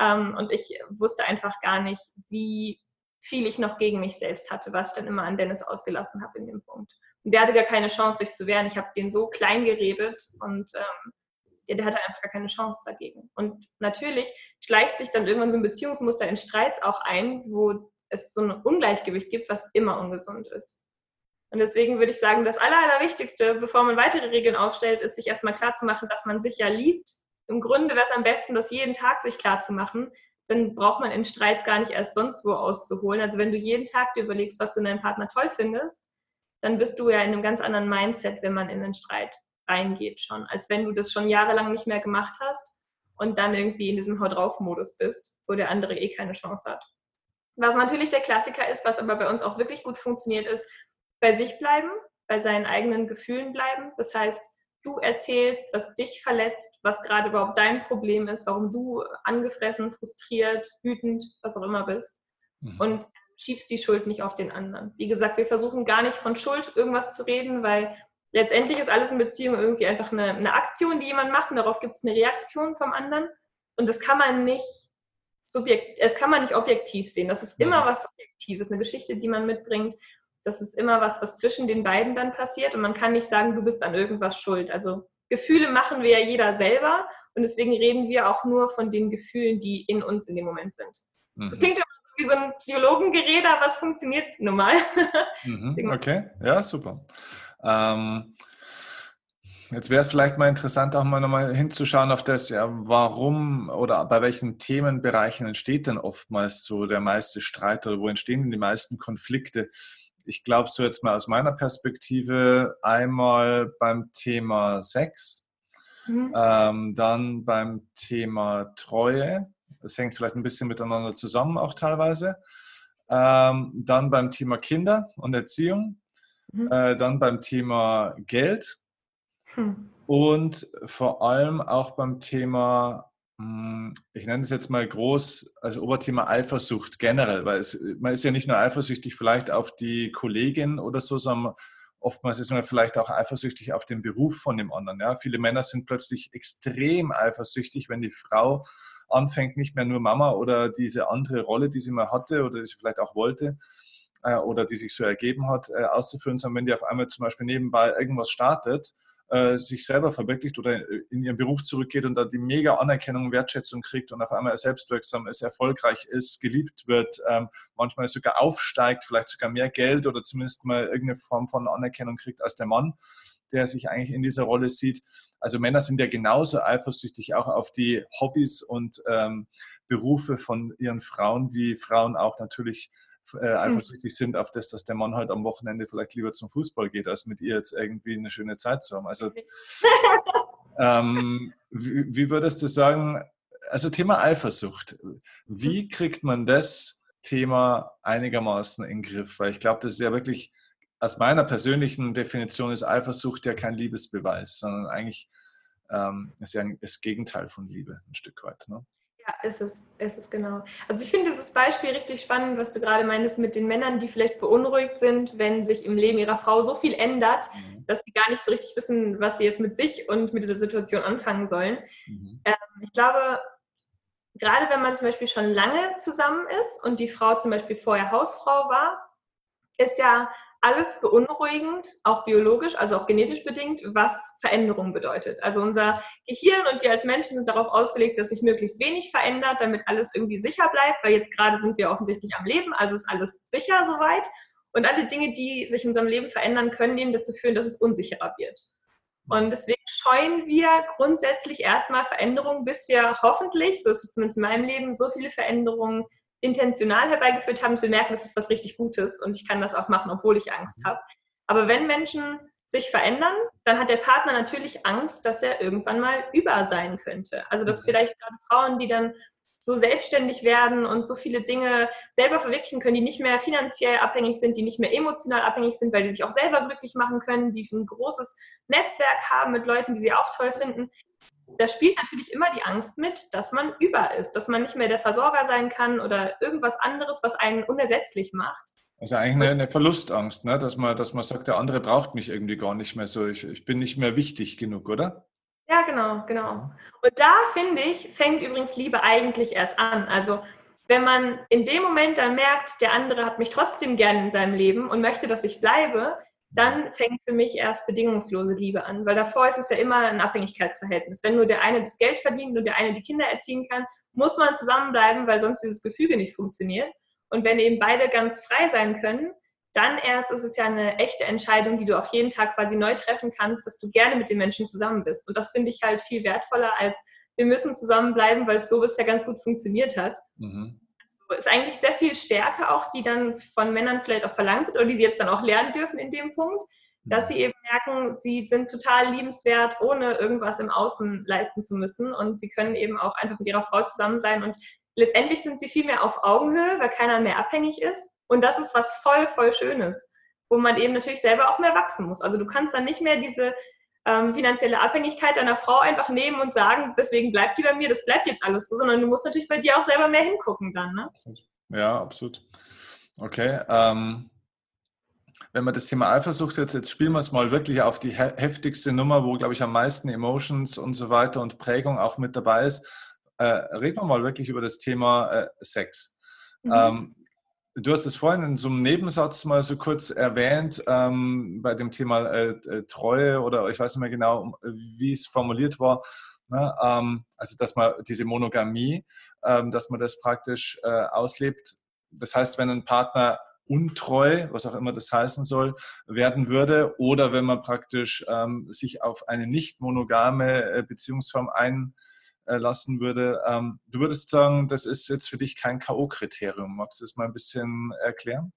Ähm, und ich wusste einfach gar nicht, wie viel ich noch gegen mich selbst hatte, was ich dann immer an Dennis ausgelassen habe in dem Punkt. Und der hatte gar keine Chance, sich zu wehren. Ich habe den so klein geredet und ähm, der, der hatte einfach gar keine Chance dagegen. Und natürlich schleicht sich dann irgendwann so ein Beziehungsmuster in Streits auch ein, wo es so ein Ungleichgewicht gibt, was immer ungesund ist. Und deswegen würde ich sagen, das Aller, Allerwichtigste, bevor man weitere Regeln aufstellt, ist, sich erstmal klarzumachen, dass man sich ja liebt. Im Grunde wäre es am besten, das jeden Tag sich klarzumachen. Dann braucht man in Streit gar nicht erst sonst wo auszuholen. Also wenn du jeden Tag dir überlegst, was du in deinem Partner toll findest, dann bist du ja in einem ganz anderen Mindset, wenn man in den Streit reingeht schon, als wenn du das schon jahrelang nicht mehr gemacht hast und dann irgendwie in diesem Haut drauf Modus bist, wo der andere eh keine Chance hat. Was natürlich der Klassiker ist, was aber bei uns auch wirklich gut funktioniert, ist bei sich bleiben, bei seinen eigenen Gefühlen bleiben. Das heißt, du erzählst, was dich verletzt, was gerade überhaupt dein Problem ist, warum du angefressen, frustriert, wütend, was auch immer bist. Mhm. Und schiebst die Schuld nicht auf den anderen. Wie gesagt, wir versuchen gar nicht von Schuld irgendwas zu reden, weil letztendlich ist alles in Beziehung irgendwie einfach eine, eine Aktion, die jemand macht und darauf gibt es eine Reaktion vom anderen. Und das kann man nicht subjekt, es kann man nicht objektiv sehen. Das ist immer was Subjektives, eine Geschichte, die man mitbringt. Das ist immer was, was zwischen den beiden dann passiert. Und man kann nicht sagen, du bist an irgendwas schuld. Also Gefühle machen wir ja jeder selber. Und deswegen reden wir auch nur von den Gefühlen, die in uns in dem Moment sind. Das mhm. klingt immer wie so ein Psychologengerede, aber es funktioniert nun mal. Mhm. Okay, ja, super. Ähm, jetzt wäre vielleicht mal interessant, auch mal nochmal hinzuschauen auf das, ja, warum oder bei welchen Themenbereichen entsteht denn oftmals so der meiste Streit oder wo entstehen denn die meisten Konflikte? Ich glaube, so jetzt mal aus meiner Perspektive einmal beim Thema Sex, mhm. ähm, dann beim Thema Treue. Das hängt vielleicht ein bisschen miteinander zusammen, auch teilweise. Ähm, dann beim Thema Kinder und Erziehung Mhm. Äh, dann beim Thema Geld hm. und vor allem auch beim Thema, hm, ich nenne es jetzt mal groß, also Oberthema Eifersucht generell, weil es, man ist ja nicht nur eifersüchtig vielleicht auf die Kollegin oder so, sondern oftmals ist man vielleicht auch eifersüchtig auf den Beruf von dem anderen. Ja? Viele Männer sind plötzlich extrem eifersüchtig, wenn die Frau anfängt, nicht mehr nur Mama oder diese andere Rolle, die sie mal hatte oder die sie vielleicht auch wollte, äh, oder die sich so ergeben hat, äh, auszuführen, sondern wenn die auf einmal zum Beispiel nebenbei irgendwas startet, äh, sich selber verwirklicht oder in ihren Beruf zurückgeht und da die mega Anerkennung, Wertschätzung kriegt und auf einmal selbstwirksam ist, erfolgreich ist, geliebt wird, ähm, manchmal sogar aufsteigt, vielleicht sogar mehr Geld oder zumindest mal irgendeine Form von Anerkennung kriegt als der Mann, der sich eigentlich in dieser Rolle sieht. Also Männer sind ja genauso eifersüchtig auch auf die Hobbys und ähm, Berufe von ihren Frauen, wie Frauen auch natürlich äh, eifersüchtig sind auf das, dass der Mann halt am Wochenende vielleicht lieber zum Fußball geht, als mit ihr jetzt irgendwie eine schöne Zeit zu haben. Also ähm, wie, wie würdest du sagen, also Thema Eifersucht, wie hm. kriegt man das Thema einigermaßen in den Griff? Weil ich glaube, das ist ja wirklich, aus meiner persönlichen Definition ist Eifersucht ja kein Liebesbeweis, sondern eigentlich ähm, ist ja das Gegenteil von Liebe ein Stück weit. Ne? Ja, ist es, ist es genau. Also ich finde dieses Beispiel richtig spannend, was du gerade meinst mit den Männern, die vielleicht beunruhigt sind, wenn sich im Leben ihrer Frau so viel ändert, mhm. dass sie gar nicht so richtig wissen, was sie jetzt mit sich und mit dieser Situation anfangen sollen. Mhm. Ähm, ich glaube, gerade wenn man zum Beispiel schon lange zusammen ist und die Frau zum Beispiel vorher Hausfrau war, ist ja alles beunruhigend, auch biologisch, also auch genetisch bedingt, was Veränderung bedeutet. Also unser Gehirn und wir als Menschen sind darauf ausgelegt, dass sich möglichst wenig verändert, damit alles irgendwie sicher bleibt, weil jetzt gerade sind wir offensichtlich am Leben, also ist alles sicher soweit. Und alle Dinge, die sich in unserem Leben verändern können, eben dazu führen, dass es unsicherer wird. Und deswegen scheuen wir grundsätzlich erstmal Veränderungen, bis wir hoffentlich, so ist es zumindest in meinem Leben, so viele Veränderungen intentional herbeigeführt haben, zu merken, das ist was richtig Gutes und ich kann das auch machen, obwohl ich Angst habe. Aber wenn Menschen sich verändern, dann hat der Partner natürlich Angst, dass er irgendwann mal über sein könnte. Also dass mhm. vielleicht gerade Frauen, die dann so selbstständig werden und so viele Dinge selber verwirklichen können, die nicht mehr finanziell abhängig sind, die nicht mehr emotional abhängig sind, weil die sich auch selber glücklich machen können, die ein großes Netzwerk haben mit Leuten, die sie auch toll finden, da spielt natürlich immer die Angst mit, dass man über ist, dass man nicht mehr der Versorger sein kann oder irgendwas anderes, was einen unersetzlich macht. Also eigentlich eine, eine Verlustangst, ne? dass, man, dass man sagt, der andere braucht mich irgendwie gar nicht mehr so, ich, ich bin nicht mehr wichtig genug, oder? Ja, genau, genau. Und da finde ich, fängt übrigens Liebe eigentlich erst an. Also wenn man in dem Moment dann merkt, der andere hat mich trotzdem gern in seinem Leben und möchte, dass ich bleibe, dann fängt für mich erst bedingungslose Liebe an, weil davor ist es ja immer ein Abhängigkeitsverhältnis. Wenn nur der eine das Geld verdient und der eine die Kinder erziehen kann, muss man zusammenbleiben, weil sonst dieses Gefüge nicht funktioniert. Und wenn eben beide ganz frei sein können, dann erst ist es ja eine echte Entscheidung, die du auch jeden Tag quasi neu treffen kannst, dass du gerne mit den Menschen zusammen bist. Und das finde ich halt viel wertvoller als wir müssen zusammenbleiben, weil es so bisher ganz gut funktioniert hat. Mhm ist eigentlich sehr viel Stärke auch, die dann von Männern vielleicht auch verlangt wird oder die sie jetzt dann auch lernen dürfen in dem Punkt, dass sie eben merken, sie sind total liebenswert, ohne irgendwas im Außen leisten zu müssen. Und sie können eben auch einfach mit ihrer Frau zusammen sein. Und letztendlich sind sie viel mehr auf Augenhöhe, weil keiner mehr abhängig ist. Und das ist was voll, voll Schönes, wo man eben natürlich selber auch mehr wachsen muss. Also du kannst dann nicht mehr diese ähm, finanzielle Abhängigkeit deiner Frau einfach nehmen und sagen, deswegen bleibt die bei mir, das bleibt jetzt alles so, sondern du musst natürlich bei dir auch selber mehr hingucken dann. Ne? Ja, absolut. Okay. Ähm, wenn man das Thema Eifersucht jetzt, jetzt spielen wir es mal wirklich auf die heftigste Nummer, wo, glaube ich, am meisten Emotions und so weiter und Prägung auch mit dabei ist. Äh, reden wir mal wirklich über das Thema äh, Sex. Mhm. Ähm, Du hast es vorhin in so einem Nebensatz mal so kurz erwähnt, ähm, bei dem Thema äh, äh, Treue oder ich weiß nicht mehr genau, wie es formuliert war. Ne? Ähm, also, dass man diese Monogamie, ähm, dass man das praktisch äh, auslebt. Das heißt, wenn ein Partner untreu, was auch immer das heißen soll, werden würde oder wenn man praktisch ähm, sich auf eine nicht monogame äh, Beziehungsform ein äh, lassen würde. Ähm, du würdest sagen, das ist jetzt für dich kein K.O.-Kriterium. Magst du das mal ein bisschen erklären?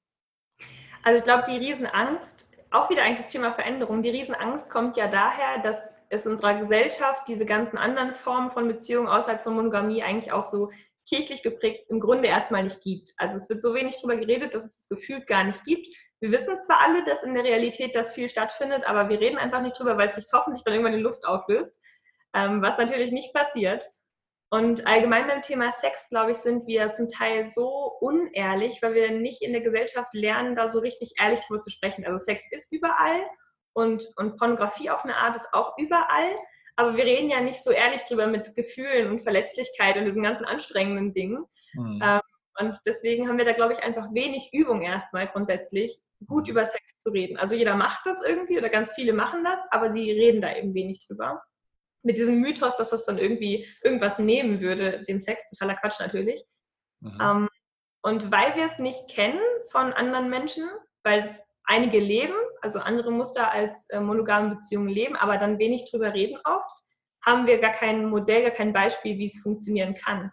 Also ich glaube, die Riesenangst, auch wieder eigentlich das Thema Veränderung, die Riesenangst kommt ja daher, dass es in unserer Gesellschaft diese ganzen anderen Formen von Beziehungen außerhalb von Monogamie eigentlich auch so kirchlich geprägt im Grunde erstmal nicht gibt. Also es wird so wenig darüber geredet, dass es das Gefühl gar nicht gibt. Wir wissen zwar alle, dass in der Realität das viel stattfindet, aber wir reden einfach nicht drüber, weil es sich hoffentlich dann irgendwann in Luft auflöst ähm, was natürlich nicht passiert. Und allgemein beim Thema Sex, glaube ich, sind wir zum Teil so unehrlich, weil wir nicht in der Gesellschaft lernen, da so richtig ehrlich drüber zu sprechen. Also Sex ist überall und, und Pornografie auf eine Art ist auch überall, aber wir reden ja nicht so ehrlich drüber mit Gefühlen und Verletzlichkeit und diesen ganzen anstrengenden Dingen. Mhm. Ähm, und deswegen haben wir da, glaube ich, einfach wenig Übung erstmal grundsätzlich, gut mhm. über Sex zu reden. Also jeder macht das irgendwie oder ganz viele machen das, aber sie reden da eben wenig drüber. Mit diesem Mythos, dass das dann irgendwie irgendwas nehmen würde, dem Sex, totaler Quatsch natürlich. Mhm. Ähm, und weil wir es nicht kennen von anderen Menschen, weil es einige leben, also andere Muster als äh, monogame Beziehungen leben, aber dann wenig drüber reden oft, haben wir gar kein Modell, gar kein Beispiel, wie es funktionieren kann.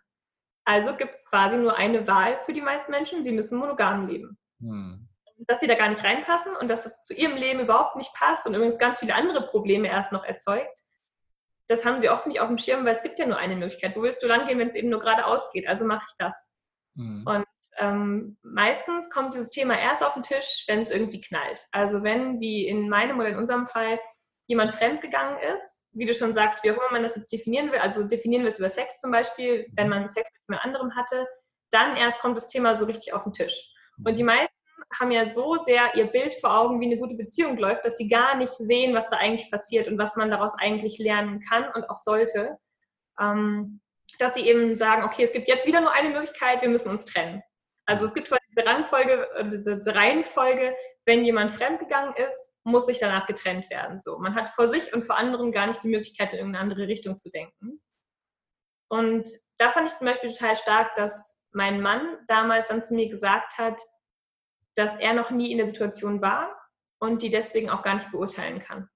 Also gibt es quasi nur eine Wahl für die meisten Menschen, sie müssen monogam leben. Hm. Dass sie da gar nicht reinpassen und dass das zu ihrem Leben überhaupt nicht passt und übrigens ganz viele andere Probleme erst noch erzeugt, das haben sie oft nicht auf dem Schirm, weil es gibt ja nur eine Möglichkeit. Wo willst du lang gehen, wenn es eben nur geradeaus geht? Also mache ich das. Mhm. Und ähm, meistens kommt dieses Thema erst auf den Tisch, wenn es irgendwie knallt. Also wenn, wie in meinem oder in unserem Fall, jemand fremdgegangen ist, wie du schon sagst, wie auch immer man das jetzt definieren will, also definieren wir es über Sex zum Beispiel, wenn man Sex mit jemand anderem hatte, dann erst kommt das Thema so richtig auf den Tisch. Und die mhm. meisten haben ja so sehr ihr Bild vor Augen, wie eine gute Beziehung läuft, dass sie gar nicht sehen, was da eigentlich passiert und was man daraus eigentlich lernen kann und auch sollte. Ähm, dass sie eben sagen, okay, es gibt jetzt wieder nur eine Möglichkeit, wir müssen uns trennen. Also es gibt diese Rangfolge, äh, diese Reihenfolge, wenn jemand fremdgegangen ist, muss sich danach getrennt werden. So, man hat vor sich und vor anderen gar nicht die Möglichkeit, in irgendeine andere Richtung zu denken. Und da fand ich zum Beispiel total stark, dass mein Mann damals dann zu mir gesagt hat, dass er noch nie in der Situation war und die deswegen auch gar nicht beurteilen kann.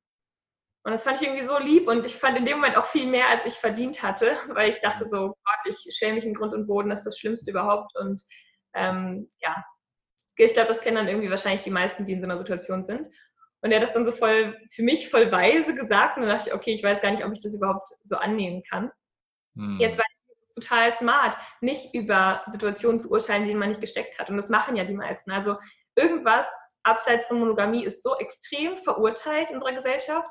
Und das fand ich irgendwie so lieb und ich fand in dem Moment auch viel mehr, als ich verdient hatte, weil ich dachte so, Gott, ich schäme mich in Grund und Boden, das ist das Schlimmste überhaupt. Und ähm, ja, ich glaube, das kennen dann irgendwie wahrscheinlich die meisten, die in so einer Situation sind. Und er hat das dann so voll, für mich voll weise gesagt und dann dachte ich, okay, ich weiß gar nicht, ob ich das überhaupt so annehmen kann. Hm. Jetzt ich total smart, nicht über Situationen zu urteilen, denen man nicht gesteckt hat. Und das machen ja die meisten. Also irgendwas abseits von Monogamie ist so extrem verurteilt in unserer Gesellschaft,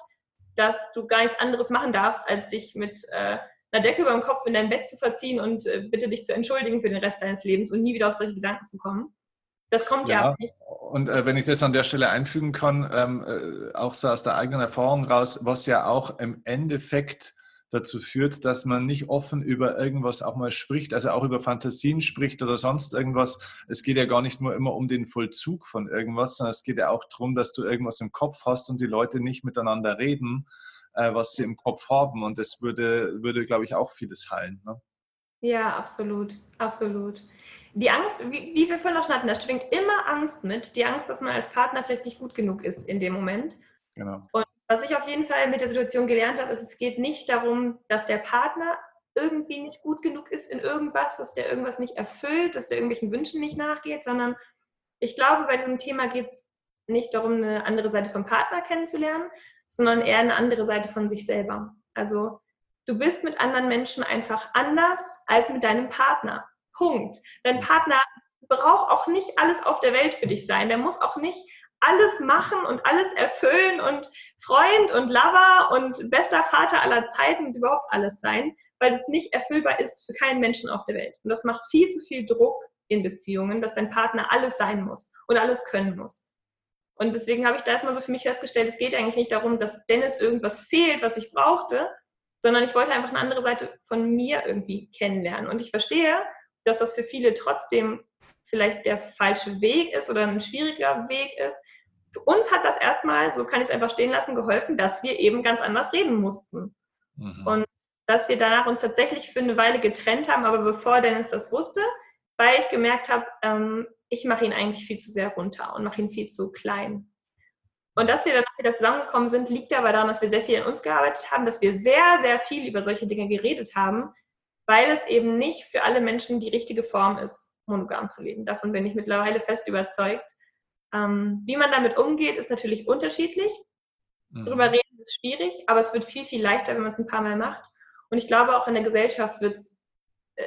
dass du gar nichts anderes machen darfst, als dich mit äh, einer Decke über dem Kopf in dein Bett zu verziehen und äh, bitte dich zu entschuldigen für den Rest deines Lebens und nie wieder auf solche Gedanken zu kommen. Das kommt ja, ja nicht. Und äh, wenn ich das an der Stelle einfügen kann, ähm, äh, auch so aus der eigenen Erfahrung raus, was ja auch im Endeffekt dazu führt, dass man nicht offen über irgendwas auch mal spricht, also auch über Fantasien spricht oder sonst irgendwas. Es geht ja gar nicht nur immer um den Vollzug von irgendwas, sondern es geht ja auch darum, dass du irgendwas im Kopf hast und die Leute nicht miteinander reden, äh, was sie im Kopf haben. Und das würde, würde glaube ich, auch vieles heilen. Ne? Ja, absolut, absolut. Die Angst, wie, wie wir vorhin auch schon hatten, da schwingt immer Angst mit. Die Angst, dass man als Partner vielleicht nicht gut genug ist in dem Moment. Genau. Und was ich auf jeden Fall mit der Situation gelernt habe, ist, es geht nicht darum, dass der Partner irgendwie nicht gut genug ist in irgendwas, dass der irgendwas nicht erfüllt, dass der irgendwelchen Wünschen nicht nachgeht, sondern ich glaube, bei diesem Thema geht es nicht darum, eine andere Seite vom Partner kennenzulernen, sondern eher eine andere Seite von sich selber. Also du bist mit anderen Menschen einfach anders als mit deinem Partner. Punkt. Dein Partner braucht auch nicht alles auf der Welt für dich sein. Der muss auch nicht alles machen und alles erfüllen und Freund und Lover und bester Vater aller Zeiten und überhaupt alles sein, weil es nicht erfüllbar ist für keinen Menschen auf der Welt. Und das macht viel zu viel Druck in Beziehungen, dass dein Partner alles sein muss und alles können muss. Und deswegen habe ich da erstmal so für mich festgestellt, es geht eigentlich nicht darum, dass Dennis irgendwas fehlt, was ich brauchte, sondern ich wollte einfach eine andere Seite von mir irgendwie kennenlernen. Und ich verstehe, dass das für viele trotzdem vielleicht der falsche Weg ist oder ein schwieriger Weg ist. Für uns hat das erstmal, so kann ich es einfach stehen lassen, geholfen, dass wir eben ganz anders reden mussten. Mhm. Und dass wir danach uns tatsächlich für eine Weile getrennt haben, aber bevor Dennis das wusste, weil ich gemerkt habe, ähm, ich mache ihn eigentlich viel zu sehr runter und mache ihn viel zu klein. Und dass wir dann wieder zusammengekommen sind, liegt aber daran, dass wir sehr viel in uns gearbeitet haben, dass wir sehr, sehr viel über solche Dinge geredet haben, weil es eben nicht für alle Menschen die richtige Form ist monogam zu leben. Davon bin ich mittlerweile fest überzeugt. Ähm, wie man damit umgeht, ist natürlich unterschiedlich. Mhm. Drüber reden ist schwierig, aber es wird viel, viel leichter, wenn man es ein paar Mal macht. Und ich glaube, auch in der Gesellschaft wird es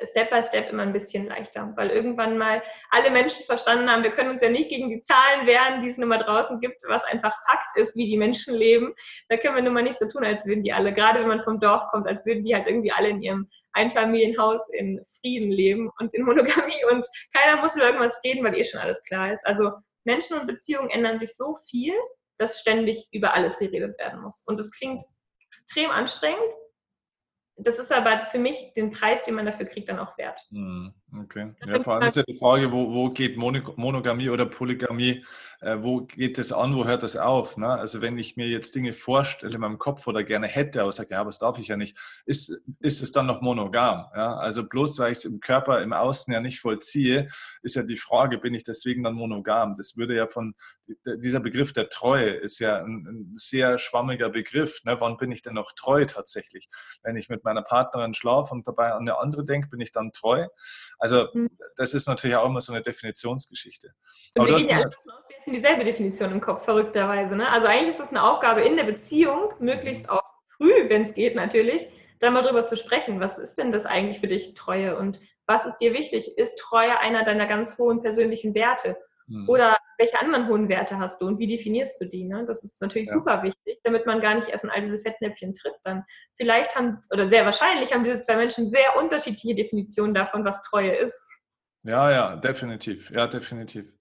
Step by Step immer ein bisschen leichter, weil irgendwann mal alle Menschen verstanden haben, wir können uns ja nicht gegen die Zahlen wehren, die es nun mal draußen gibt, was einfach Fakt ist, wie die Menschen leben. Da können wir nun mal nicht so tun, als würden die alle, gerade wenn man vom Dorf kommt, als würden die halt irgendwie alle in ihrem Einfamilienhaus in Frieden leben und in Monogamie und keiner muss über irgendwas reden, weil eh schon alles klar ist. Also Menschen und Beziehungen ändern sich so viel, dass ständig über alles geredet werden muss. Und das klingt extrem anstrengend. Das ist aber für mich den Preis, den man dafür kriegt, dann auch wert. Hm. Okay. Ja, vor allem ist ja die Frage, wo, wo geht Monogamie oder Polygamie, äh, wo geht das an, wo hört das auf? Ne? Also wenn ich mir jetzt Dinge vorstelle in meinem Kopf oder gerne hätte, aber sage, ja, aber das darf ich ja nicht, ist, ist es dann noch monogam? Ja? Also bloß weil ich es im Körper, im Außen ja nicht vollziehe, ist ja die Frage, bin ich deswegen dann monogam? Das würde ja von, dieser Begriff der Treue ist ja ein, ein sehr schwammiger Begriff. Ne? Wann bin ich denn noch treu tatsächlich? Wenn ich mit meiner Partnerin schlafe und dabei an eine andere denke, bin ich dann treu? Also mhm. das ist natürlich auch immer so eine Definitionsgeschichte. Und wir gehen ja alle davon aus, wir hätten dieselbe Definition im Kopf, verrückterweise. Ne? Also eigentlich ist das eine Aufgabe in der Beziehung, möglichst mhm. auch früh, wenn es geht natürlich, da mal drüber zu sprechen. Was ist denn das eigentlich für dich, Treue? Und was ist dir wichtig? Ist Treue einer deiner ganz hohen persönlichen Werte? Mhm. Oder welche anderen hohen Werte hast du und wie definierst du die? Ne? Das ist natürlich ja. super wichtig, damit man gar nicht erst in all diese Fettnäpfchen tritt. Dann vielleicht haben, oder sehr wahrscheinlich haben diese zwei Menschen sehr unterschiedliche Definitionen davon, was Treue ist. Ja, ja, definitiv. Ja, definitiv.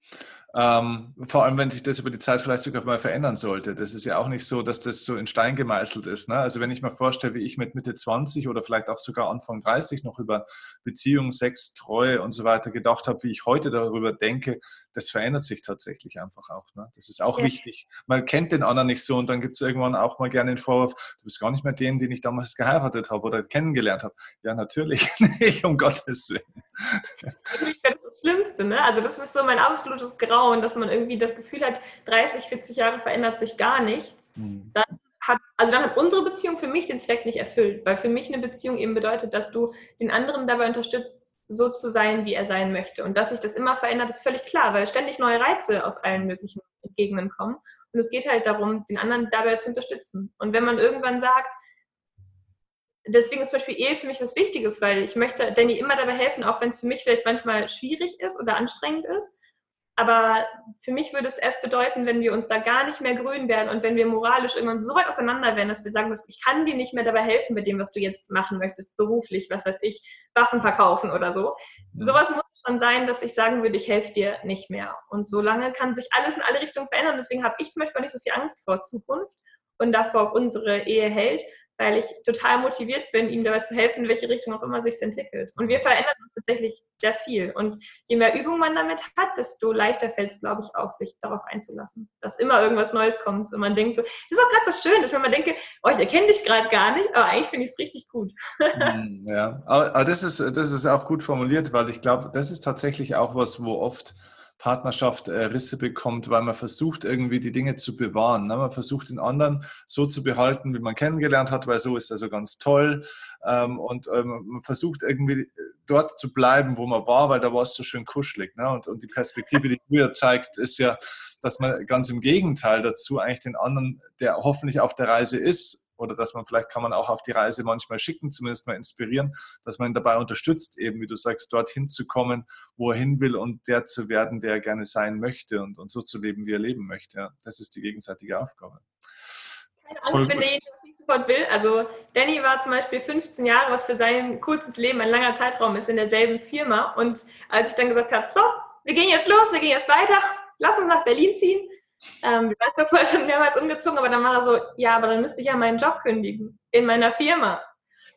Ähm, vor allem, wenn sich das über die Zeit vielleicht sogar mal verändern sollte. Das ist ja auch nicht so, dass das so in Stein gemeißelt ist. Ne? Also wenn ich mir vorstelle, wie ich mit Mitte 20 oder vielleicht auch sogar Anfang 30 noch über Beziehung, Sex, Treue und so weiter gedacht habe, wie ich heute darüber denke, das verändert sich tatsächlich einfach auch. Ne? Das ist auch ja. wichtig. Man kennt den anderen nicht so und dann gibt es irgendwann auch mal gerne den Vorwurf, du bist gar nicht mehr den, den ich damals geheiratet habe oder kennengelernt habe. Ja, natürlich nicht, um Gottes Willen. Das Schlimmste, ne? Also das ist so mein absolutes Grauen, dass man irgendwie das Gefühl hat, 30, 40 Jahre verändert sich gar nichts. Mhm. Dann hat, also dann hat unsere Beziehung für mich den Zweck nicht erfüllt, weil für mich eine Beziehung eben bedeutet, dass du den anderen dabei unterstützt, so zu sein, wie er sein möchte. Und dass sich das immer verändert, ist völlig klar, weil ständig neue Reize aus allen möglichen Gegenden kommen. Und es geht halt darum, den anderen dabei zu unterstützen. Und wenn man irgendwann sagt, deswegen ist zum Beispiel Ehe für mich was Wichtiges, weil ich möchte Danny immer dabei helfen, auch wenn es für mich vielleicht manchmal schwierig ist oder anstrengend ist. Aber für mich würde es erst bedeuten, wenn wir uns da gar nicht mehr grün werden und wenn wir moralisch irgendwann so weit auseinander werden, dass wir sagen müssen, ich kann dir nicht mehr dabei helfen mit dem, was du jetzt machen möchtest, beruflich, was weiß ich, Waffen verkaufen oder so. Mhm. Sowas muss schon sein, dass ich sagen würde, ich helfe dir nicht mehr. Und so lange kann sich alles in alle Richtungen verändern. Deswegen habe ich zum Beispiel nicht so viel Angst vor Zukunft und davor, ob unsere Ehe hält, weil ich total motiviert bin, ihm dabei zu helfen, in welche Richtung auch immer sich entwickelt. Und wir verändern uns tatsächlich sehr viel. Und je mehr Übung man damit hat, desto leichter fällt es, glaube ich, auch, sich darauf einzulassen, dass immer irgendwas Neues kommt. Und man denkt so, das ist auch gerade das Schöne, dass wenn man denke, oh, ich erkenne dich gerade gar nicht, aber eigentlich finde ich es richtig gut. Hm, ja, aber das ist, das ist auch gut formuliert, weil ich glaube, das ist tatsächlich auch was, wo oft Partnerschaft äh, Risse bekommt, weil man versucht, irgendwie die Dinge zu bewahren. Ne? Man versucht, den anderen so zu behalten, wie man kennengelernt hat, weil so ist er so ganz toll. Ähm, und ähm, man versucht irgendwie äh, dort zu bleiben, wo man war, weil da war es so schön kuschelig. Ne? Und, und die Perspektive, die du hier zeigst, ist ja, dass man ganz im Gegenteil dazu eigentlich den anderen, der hoffentlich auf der Reise ist, oder dass man vielleicht kann man auch auf die Reise manchmal schicken, zumindest mal inspirieren, dass man ihn dabei unterstützt, eben wie du sagst, dorthin zu kommen, wo er hin will und der zu werden, der er gerne sein möchte und, und so zu leben, wie er leben möchte. Ja, das ist die gegenseitige Aufgabe. Keine Angst, wenn derjenige das nicht sofort will. Also Danny war zum Beispiel 15 Jahre, was für sein kurzes Leben ein langer Zeitraum ist, in derselben Firma. Und als ich dann gesagt habe, so, wir gehen jetzt los, wir gehen jetzt weiter, lass uns nach Berlin ziehen, ähm, wir waren zwar vorher schon mehrmals umgezogen, aber dann war er so, ja, aber dann müsste ich ja meinen Job kündigen in meiner Firma.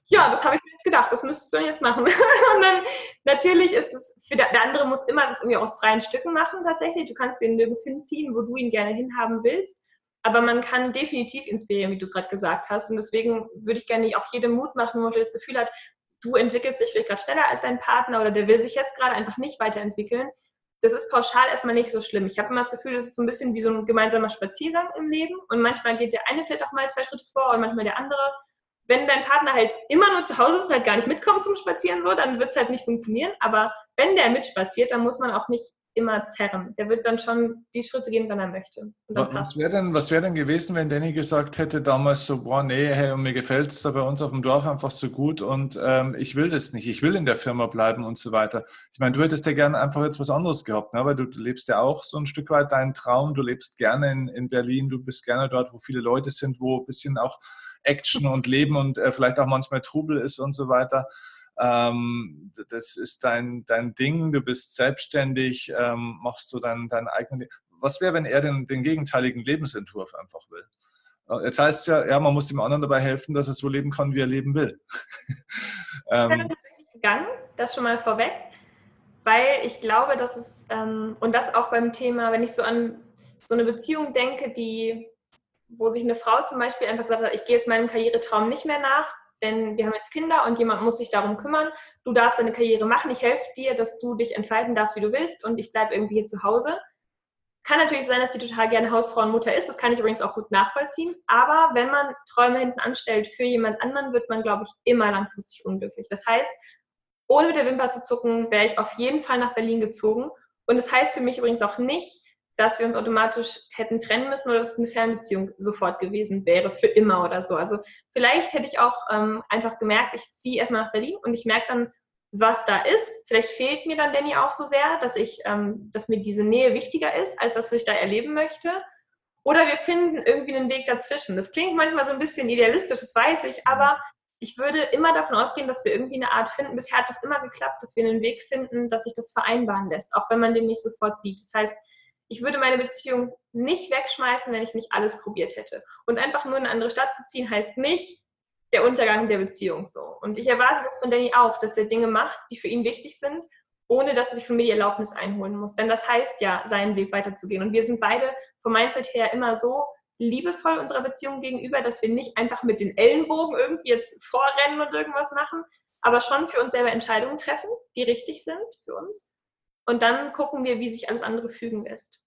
Ja, das habe ich mir jetzt gedacht, das müsstest du jetzt machen. und dann natürlich ist es, für der, der, andere muss immer das irgendwie aus freien Stücken machen tatsächlich. Du kannst ihn nirgends hinziehen, wo du ihn gerne hinhaben willst. Aber man kann definitiv inspirieren, wie du es gerade gesagt hast. Und deswegen würde ich gerne auch jedem Mut machen, wo man das Gefühl hat, du entwickelst dich vielleicht gerade schneller als dein Partner oder der will sich jetzt gerade einfach nicht weiterentwickeln das ist pauschal erstmal nicht so schlimm. Ich habe immer das Gefühl, das ist so ein bisschen wie so ein gemeinsamer Spaziergang im Leben und manchmal geht der eine vielleicht auch mal zwei Schritte vor und manchmal der andere. Wenn dein Partner halt immer nur zu Hause ist und halt gar nicht mitkommt zum Spazieren, so, dann wird es halt nicht funktionieren. Aber wenn der mitspaziert, dann muss man auch nicht immer zerren. Der wird dann schon die Schritte gehen, wenn er möchte. Was wäre denn, wär denn gewesen, wenn Danny gesagt hätte damals so, boah, nee, hey, und mir gefällt es da bei uns auf dem Dorf einfach so gut und ähm, ich will das nicht, ich will in der Firma bleiben und so weiter. Ich meine, du hättest ja gerne einfach jetzt was anderes gehabt, ne? weil du, du, lebst ja auch so ein Stück weit deinen Traum, du lebst gerne in, in Berlin, du bist gerne dort, wo viele Leute sind, wo ein bisschen auch Action und Leben und äh, vielleicht auch manchmal Trubel ist und so weiter. Ähm, das ist dein, dein Ding, du bist selbstständig, ähm, machst du dein, dein eigenen. Was wäre, wenn er den, den gegenteiligen Lebensentwurf einfach will? Äh, jetzt heißt es ja, ja, man muss dem anderen dabei helfen, dass er so leben kann, wie er leben will. ähm, ich bin tatsächlich gegangen, das schon mal vorweg. weil ich glaube, dass es, ähm, und das auch beim Thema, wenn ich so an so eine Beziehung denke, die, wo sich eine Frau zum Beispiel einfach gesagt hat, ich gehe jetzt meinem Karrieretraum nicht mehr nach, denn wir haben jetzt Kinder und jemand muss sich darum kümmern. Du darfst deine Karriere machen. Ich helfe dir, dass du dich entfalten darfst, wie du willst und ich bleibe irgendwie hier zu Hause. Kann natürlich sein, dass die total gerne Hausfrau und Mutter ist. Das kann ich übrigens auch gut nachvollziehen. Aber wenn man Träume hinten anstellt für jemand anderen, wird man, glaube ich, immer langfristig unglücklich. Das heißt, ohne mit der Wimper zu zucken, wäre ich auf jeden Fall nach Berlin gezogen. Und das heißt für mich übrigens auch nicht, dass wir uns automatisch hätten trennen müssen oder dass es eine Fernbeziehung sofort gewesen wäre, für immer oder so. Also vielleicht hätte ich auch ähm, einfach gemerkt, ich ziehe erstmal nach Berlin und ich merke dann, was da ist. Vielleicht fehlt mir dann Danny auch so sehr, dass ich, ähm, dass mir diese Nähe wichtiger ist, als dass ich da erleben möchte. Oder wir finden irgendwie einen Weg dazwischen. Das klingt manchmal so ein bisschen idealistisch, das weiß ich, aber ich würde immer davon ausgehen, dass wir irgendwie eine Art finden. Bisher hat es immer geklappt, dass wir einen Weg finden, dass sich das vereinbaren lässt, auch wenn man den nicht sofort sieht. Das heißt, ich würde meine Beziehung nicht wegschmeißen, wenn ich nicht alles probiert hätte. Und einfach nur in eine andere Stadt zu ziehen, heißt nicht der Untergang der Beziehung so. Und ich erwarte das von Danny auch, dass er Dinge macht, die für ihn wichtig sind, ohne dass er sich von mir die Erlaubnis einholen muss. Denn das heißt ja, seinen Weg weiterzugehen. Und wir sind beide vom Mindset her immer so liebevoll unserer Beziehung gegenüber, dass wir nicht einfach mit den Ellenbogen irgendwie jetzt vorrennen und irgendwas machen, aber schon für uns selber Entscheidungen treffen, die richtig sind für uns. Und dann gucken wir, wie sich alles andere fügen lässt.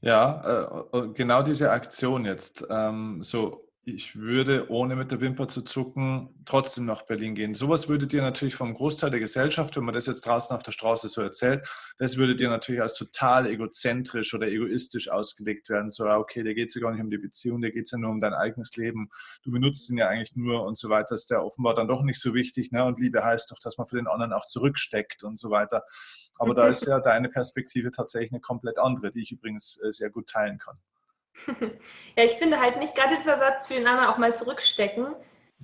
Ja, äh, genau diese Aktion jetzt, ähm, so ich würde, ohne mit der Wimper zu zucken, trotzdem nach Berlin gehen. Sowas würde dir natürlich vom Großteil der Gesellschaft, wenn man das jetzt draußen auf der Straße so erzählt, das würde dir natürlich als total egozentrisch oder egoistisch ausgelegt werden. So, okay, der geht es ja gar nicht um die Beziehung, der geht es ja nur um dein eigenes Leben. Du benutzt ihn ja eigentlich nur und so weiter. Ist ja offenbar dann doch nicht so wichtig. Ne? Und Liebe heißt doch, dass man für den anderen auch zurücksteckt und so weiter. Aber da ist ja deine Perspektive tatsächlich eine komplett andere, die ich übrigens äh, sehr gut teilen kann. Ja, ich finde halt nicht gerade dieser Satz für den anderen auch mal zurückstecken.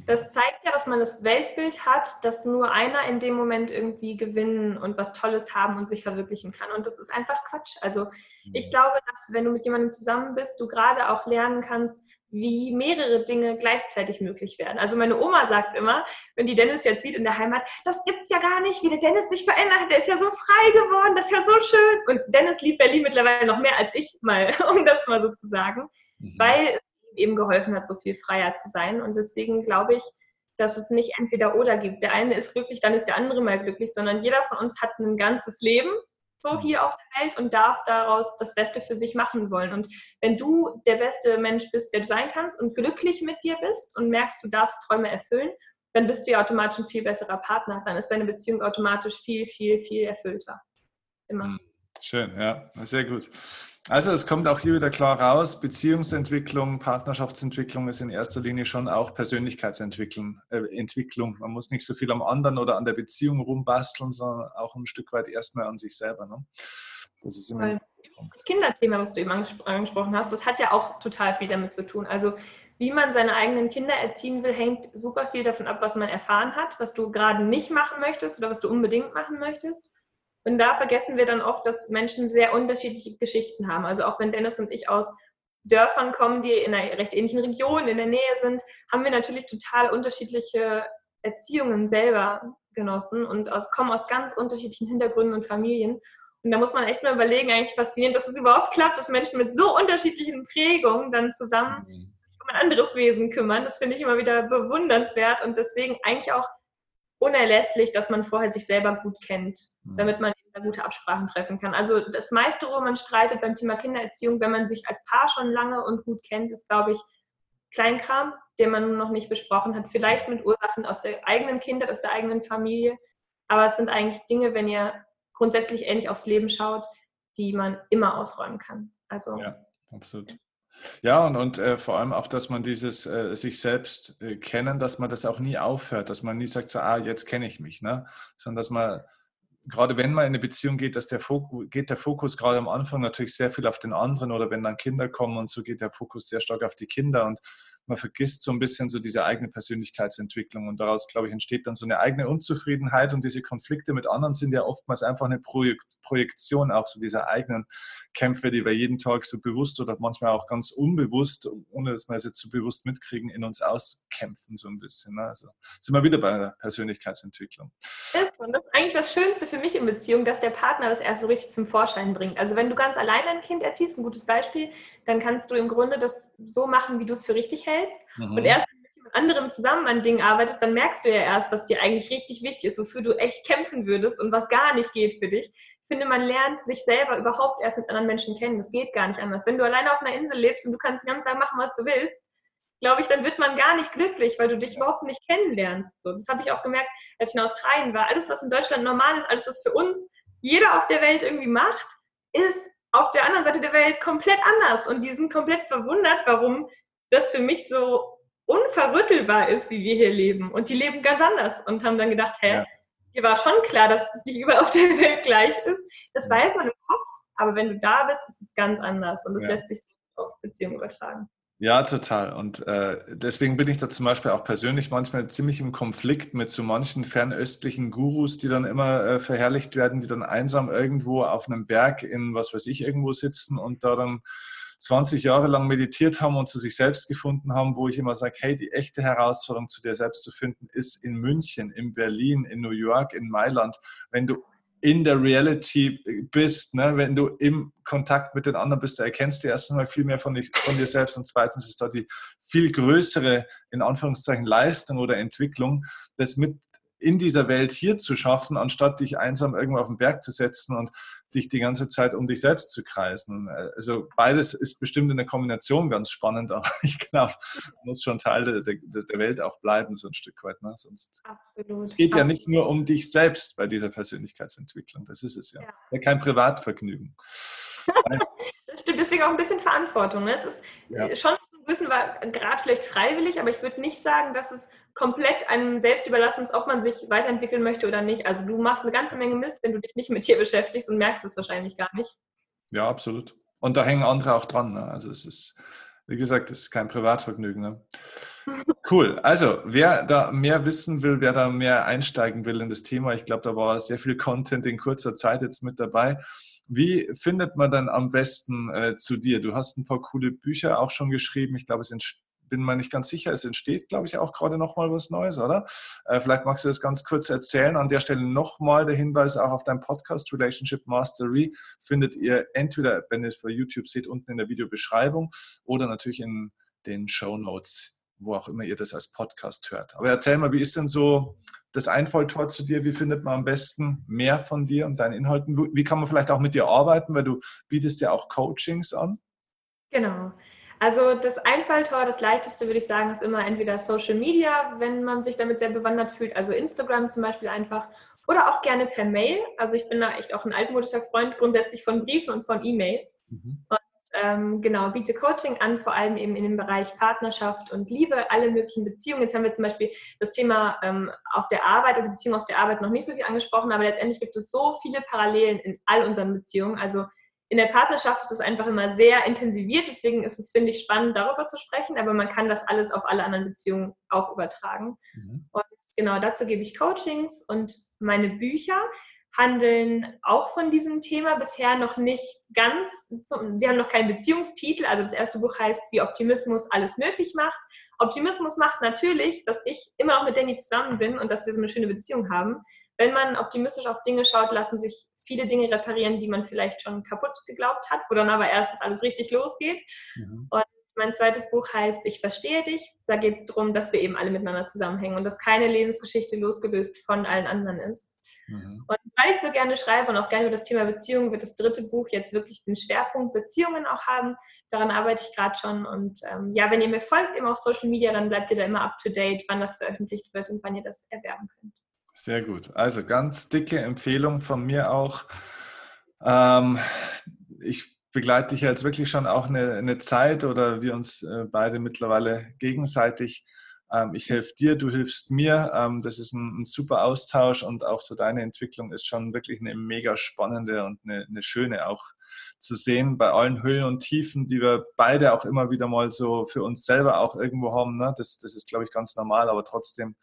Das zeigt ja, dass man das Weltbild hat, dass nur einer in dem Moment irgendwie gewinnen und was Tolles haben und sich verwirklichen kann. Und das ist einfach Quatsch. Also ich mhm. glaube, dass wenn du mit jemandem zusammen bist, du gerade auch lernen kannst, wie mehrere Dinge gleichzeitig möglich werden. Also meine Oma sagt immer, wenn die Dennis jetzt sieht in der Heimat, das gibt's ja gar nicht, wie der Dennis sich verändert hat, der ist ja so frei geworden, das ist ja so schön. Und Dennis liebt Berlin mittlerweile noch mehr als ich mal, um das mal so zu sagen, mhm. weil es ihm eben geholfen hat, so viel freier zu sein. Und deswegen glaube ich, dass es nicht entweder oder gibt. Der eine ist glücklich, dann ist der andere mal glücklich, sondern jeder von uns hat ein ganzes Leben so mhm. hier auf der Welt und darf daraus das Beste für sich machen wollen. Und wenn du der beste Mensch bist, der du sein kannst und glücklich mit dir bist und merkst, du darfst Träume erfüllen, dann bist du ja automatisch ein viel besserer Partner. Dann ist deine Beziehung automatisch viel, viel, viel erfüllter. Immer. Schön, ja, sehr gut. Also es kommt auch hier wieder klar raus, Beziehungsentwicklung, Partnerschaftsentwicklung ist in erster Linie schon auch Persönlichkeitsentwicklung. Äh, Entwicklung. Man muss nicht so viel am anderen oder an der Beziehung rumbasteln, sondern auch ein Stück weit erstmal an sich selber. Ne? Das ist immer das Kinderthema, was du eben angesprochen hast, das hat ja auch total viel damit zu tun. Also wie man seine eigenen Kinder erziehen will, hängt super viel davon ab, was man erfahren hat, was du gerade nicht machen möchtest oder was du unbedingt machen möchtest. Und da vergessen wir dann oft, dass Menschen sehr unterschiedliche Geschichten haben. Also auch wenn Dennis und ich aus Dörfern kommen, die in einer recht ähnlichen Region in der Nähe sind, haben wir natürlich total unterschiedliche Erziehungen selber genossen und aus, kommen aus ganz unterschiedlichen Hintergründen und Familien. Und da muss man echt mal überlegen, eigentlich faszinierend, dass es überhaupt klappt, dass Menschen mit so unterschiedlichen Prägungen dann zusammen mhm. um ein anderes Wesen kümmern. Das finde ich immer wieder bewundernswert und deswegen eigentlich auch unerlässlich, dass man vorher sich selber gut kennt, mhm. damit man gute Absprachen treffen kann. Also das meiste, wo man streitet beim Thema Kindererziehung, wenn man sich als Paar schon lange und gut kennt, ist, glaube ich, Kleinkram, den man noch nicht besprochen hat. Vielleicht mit Ursachen aus der eigenen Kindheit, aus der eigenen Familie. Aber es sind eigentlich Dinge, wenn ihr grundsätzlich ähnlich aufs Leben schaut, die man immer ausräumen kann. Also, ja, absolut. Ja, und, und äh, vor allem auch, dass man dieses äh, sich selbst äh, kennen, dass man das auch nie aufhört, dass man nie sagt, so, ah, jetzt kenne ich mich, ne? sondern dass man gerade wenn man in eine Beziehung geht, dass der Fokus, geht der Fokus gerade am Anfang natürlich sehr viel auf den anderen oder wenn dann Kinder kommen und so geht der Fokus sehr stark auf die Kinder und man vergisst so ein bisschen so diese eigene Persönlichkeitsentwicklung und daraus, glaube ich, entsteht dann so eine eigene Unzufriedenheit und diese Konflikte mit anderen sind ja oftmals einfach eine Projekt Projektion auch so dieser eigenen Kämpfe, die wir jeden Tag so bewusst oder manchmal auch ganz unbewusst, ohne dass wir es jetzt so bewusst mitkriegen, in uns auskämpfen so ein bisschen. Ne? Also sind wir wieder bei der Persönlichkeitsentwicklung. Ist, und das ist eigentlich das Schönste für mich in Beziehung, dass der Partner das erst so richtig zum Vorschein bringt. Also wenn du ganz allein ein Kind erziehst, ein gutes Beispiel, dann kannst du im Grunde das so machen, wie du es für richtig hältst. Mhm. Und erst wenn du mit jemand anderem zusammen an Dingen arbeitest, dann merkst du ja erst, was dir eigentlich richtig wichtig ist, wofür du echt kämpfen würdest und was gar nicht geht für dich. Ich finde, man lernt sich selber überhaupt erst mit anderen Menschen kennen. Das geht gar nicht anders. Wenn du alleine auf einer Insel lebst und du kannst den ganzen Tag machen, was du willst, glaube ich, dann wird man gar nicht glücklich, weil du dich überhaupt nicht kennenlernst. So, das habe ich auch gemerkt, als ich in Australien war. Alles, was in Deutschland normal ist, alles, was für uns jeder auf der Welt irgendwie macht, ist auf der anderen Seite der Welt komplett anders. Und die sind komplett verwundert, warum das für mich so unverrüttelbar ist, wie wir hier leben. Und die leben ganz anders und haben dann gedacht, hä, ja. dir war schon klar, dass es nicht überall auf der Welt gleich ist. Das weiß man im Kopf, aber wenn du da bist, ist es ganz anders und das ja. lässt sich auf Beziehungen übertragen. Ja, total. Und äh, deswegen bin ich da zum Beispiel auch persönlich manchmal ziemlich im Konflikt mit so manchen fernöstlichen Gurus, die dann immer äh, verherrlicht werden, die dann einsam irgendwo auf einem Berg in, was weiß ich, irgendwo sitzen und da dann 20 Jahre lang meditiert haben und zu sich selbst gefunden haben, wo ich immer sage, hey, die echte Herausforderung, zu dir selbst zu finden, ist in München, in Berlin, in New York, in Mailand. Wenn du in der Reality bist, ne? wenn du im Kontakt mit den anderen bist, da erkennst du erstens mal viel mehr von, dich, von dir selbst und zweitens ist da die viel größere, in Anführungszeichen, Leistung oder Entwicklung, das mit in dieser Welt hier zu schaffen, anstatt dich einsam irgendwo auf den Berg zu setzen und dich die ganze Zeit um dich selbst zu kreisen. Also beides ist bestimmt in der Kombination ganz spannend, aber ich glaube, muss schon Teil der, der, der, Welt auch bleiben, so ein Stück weit. Ne? Sonst, Absolut. Es geht Absolut. ja nicht nur um dich selbst bei dieser Persönlichkeitsentwicklung, das ist es ja. ja. Kein Privatvergnügen. das stimmt, deswegen auch ein bisschen Verantwortung. Ne? Es ist ja. schon wissen, war gerade vielleicht freiwillig, aber ich würde nicht sagen, dass es komplett einem selbst überlassen ist, ob man sich weiterentwickeln möchte oder nicht. Also du machst eine ganze Menge Mist, wenn du dich nicht mit dir beschäftigst und merkst es wahrscheinlich gar nicht. Ja, absolut. Und da hängen andere auch dran. Ne? Also es ist, wie gesagt, es ist kein Privatvergnügen. Ne? Cool. Also, wer da mehr wissen will, wer da mehr einsteigen will in das Thema, ich glaube, da war sehr viel Content in kurzer Zeit jetzt mit dabei. Wie findet man dann am besten äh, zu dir? Du hast ein paar coole Bücher auch schon geschrieben. Ich glaube, es bin mir nicht ganz sicher, es entsteht, glaube ich, auch gerade nochmal was Neues, oder? Äh, vielleicht magst du das ganz kurz erzählen. An der Stelle nochmal der Hinweis auch auf deinen Podcast Relationship Mastery findet ihr entweder, wenn ihr es bei YouTube seht, unten in der Videobeschreibung oder natürlich in den Show Notes, wo auch immer ihr das als Podcast hört. Aber erzähl mal, wie ist denn so das Einfalltor zu dir? Wie findet man am besten mehr von dir und deinen Inhalten? Wie kann man vielleicht auch mit dir arbeiten, weil du bietest ja auch Coachings an? Genau. Also das Einfalltor, das leichteste würde ich sagen, ist immer entweder Social Media, wenn man sich damit sehr bewandert fühlt, also Instagram zum Beispiel einfach, oder auch gerne per Mail. Also ich bin da echt auch ein altmodischer Freund grundsätzlich von Briefen und von E-Mails. Mhm ähm, genau, biete Coaching an, vor allem eben in dem Bereich Partnerschaft und Liebe, alle möglichen Beziehungen. Jetzt haben wir zum Beispiel das Thema ähm, auf der Arbeit, also Beziehung auf der Arbeit noch nicht so viel angesprochen, aber letztendlich gibt es so viele Parallelen in all unseren Beziehungen. Also in der Partnerschaft ist es einfach immer sehr intensiviert, deswegen ist es, finde ich, spannend, darüber zu sprechen, aber man kann das alles auf alle anderen Beziehungen auch übertragen. Mhm. Und genau dazu gebe ich Coachings und meine Bücher handeln auch von diesem Thema bisher noch nicht ganz. Sie haben noch keinen Beziehungstitel. Also das erste Buch heißt, wie Optimismus alles möglich macht. Optimismus macht natürlich, dass ich immer noch mit Danny zusammen bin und dass wir so eine schöne Beziehung haben. Wenn man optimistisch auf Dinge schaut, lassen sich viele Dinge reparieren, die man vielleicht schon kaputt geglaubt hat, wo dann aber erst alles richtig losgeht. Mhm. Und mein zweites Buch heißt Ich verstehe dich. Da geht es darum, dass wir eben alle miteinander zusammenhängen und dass keine Lebensgeschichte losgelöst von allen anderen ist. Mhm. Und weil ich so gerne schreibe und auch gerne über das Thema Beziehungen, wird das dritte Buch jetzt wirklich den Schwerpunkt Beziehungen auch haben. Daran arbeite ich gerade schon. Und ähm, ja, wenn ihr mir folgt, eben auf Social Media, dann bleibt ihr da immer up to date, wann das veröffentlicht wird und wann ihr das erwerben könnt. Sehr gut. Also ganz dicke Empfehlung von mir auch. Ähm, ich begleite dich jetzt wirklich schon auch eine, eine Zeit oder wir uns äh, beide mittlerweile gegenseitig Ähm, ich helfe dir, du hilfst mir. Ähm, das ist ein, ein, super Austausch und auch so deine Entwicklung ist schon wirklich eine mega spannende und eine, eine schöne auch zu sehen bei allen Höhen und Tiefen, die wir beide auch immer wieder mal so für uns selber auch irgendwo haben. Ne? Das, das ist, glaube ich, ganz normal, aber trotzdem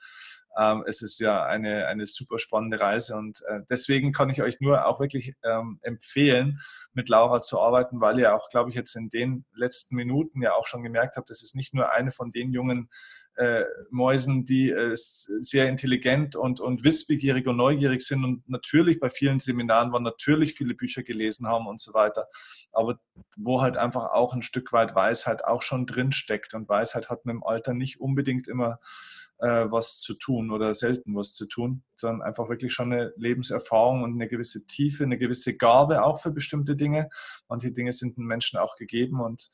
ähm, es ist ja eine, eine super spannende Reise und äh, deswegen kann ich euch nur auch wirklich ähm, empfehlen, mit Laura zu arbeiten, weil ihr auch, glaube ich, jetzt in den letzten Minuten ja auch schon gemerkt habt, das ist nicht nur eine von den jungen äh, Mäusen, die äh, sehr intelligent und, und wissbegierig und neugierig sind und natürlich bei vielen Seminaren waren, natürlich viele Bücher gelesen haben und so weiter, aber wo halt einfach auch ein Stück weit Weisheit auch schon drin steckt und Weisheit hat mit dem Alter nicht unbedingt immer äh, was zu tun oder selten was zu tun, sondern einfach wirklich schon eine Lebenserfahrung und eine gewisse Tiefe, eine gewisse Gabe auch für bestimmte Dinge. Manche Dinge sind den Menschen auch gegeben und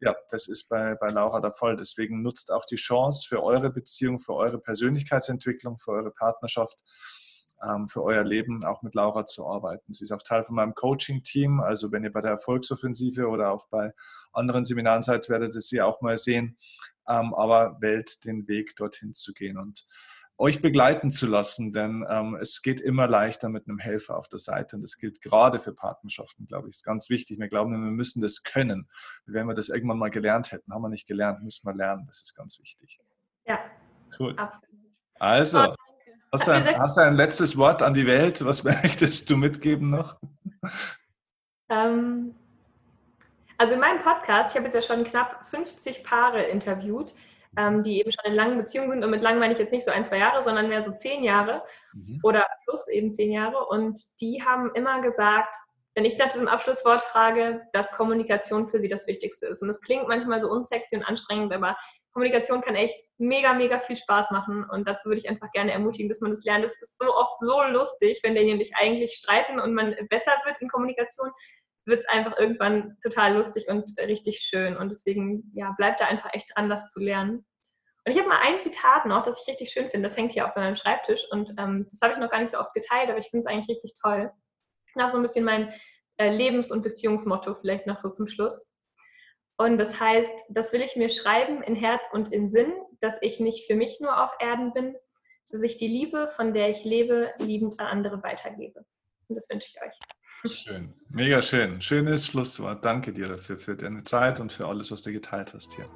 ja, das ist bei, bei Laura der Fall. Deswegen nutzt auch die Chance für eure Beziehung, für eure Persönlichkeitsentwicklung, für eure Partnerschaft, für euer Leben auch mit Laura zu arbeiten. Sie ist auch Teil von meinem Coaching-Team. Also wenn ihr bei der Erfolgsoffensive oder auch bei anderen Seminaren seid, werdet ihr sie auch mal sehen ähm, aber wählt den Weg, dorthin zu gehen und euch begleiten zu lassen, denn ähm, es geht immer leichter mit einem Helfer auf der Seite und das gilt gerade für Partnerschaften, glaube ich, ist ganz wichtig. Wir glauben, wir müssen das können. Wenn wir das irgendwann mal gelernt hätten, haben wir nicht gelernt, müssen wir lernen. Das ist ganz wichtig. Ja, cool. Absolut. Also, hast, du ein, hast du ein letztes Wort an die Welt? Was möchtest du mitgeben noch? Ähm, also in meinem Podcast, ich habe jetzt ja schon knapp 50 Paare interviewt, ähm, die eben schon in langen Beziehungen sind. Und mit lang meine ich jetzt nicht so ein, zwei Jahre, sondern mehr so zehn Jahre mhm. oder plus eben zehn Jahre. Und die haben immer gesagt, wenn ich das im Abschlusswort frage, dass Kommunikation für sie das Wichtigste ist. Und es klingt manchmal so unsexy und anstrengend, aber Kommunikation kann echt mega, mega viel Spaß machen. Und dazu würde ich einfach gerne ermutigen, dass man das lernt. Es ist so oft so lustig, wenn derjenige sich eigentlich streiten und man besser wird in Kommunikation, wird es einfach irgendwann total lustig und richtig schön. Und deswegen, ja, bleibt da einfach echt dran, das zu lernen. Und ich habe mal ein Zitat noch, das ich richtig schön finde. Das hängt hier auch bei meinem Schreibtisch. Und ähm, das habe ich noch gar nicht so oft geteilt, aber ich finde es eigentlich richtig toll. Noch so ein bisschen mein äh, Lebens- und Beziehungsmotto vielleicht noch so zum Schluss. Und das heißt, das will ich mir schreiben in Herz und in Sinn, dass ich nicht für mich nur auf Erden bin, dass ich die Liebe, von der ich lebe, liebend an andere weitergebe. Und das wünsche ich euch. Schön, mega schön. Schönes Schlusswort. Danke dir dafür, für deine Zeit und für alles, was du geteilt hast hier.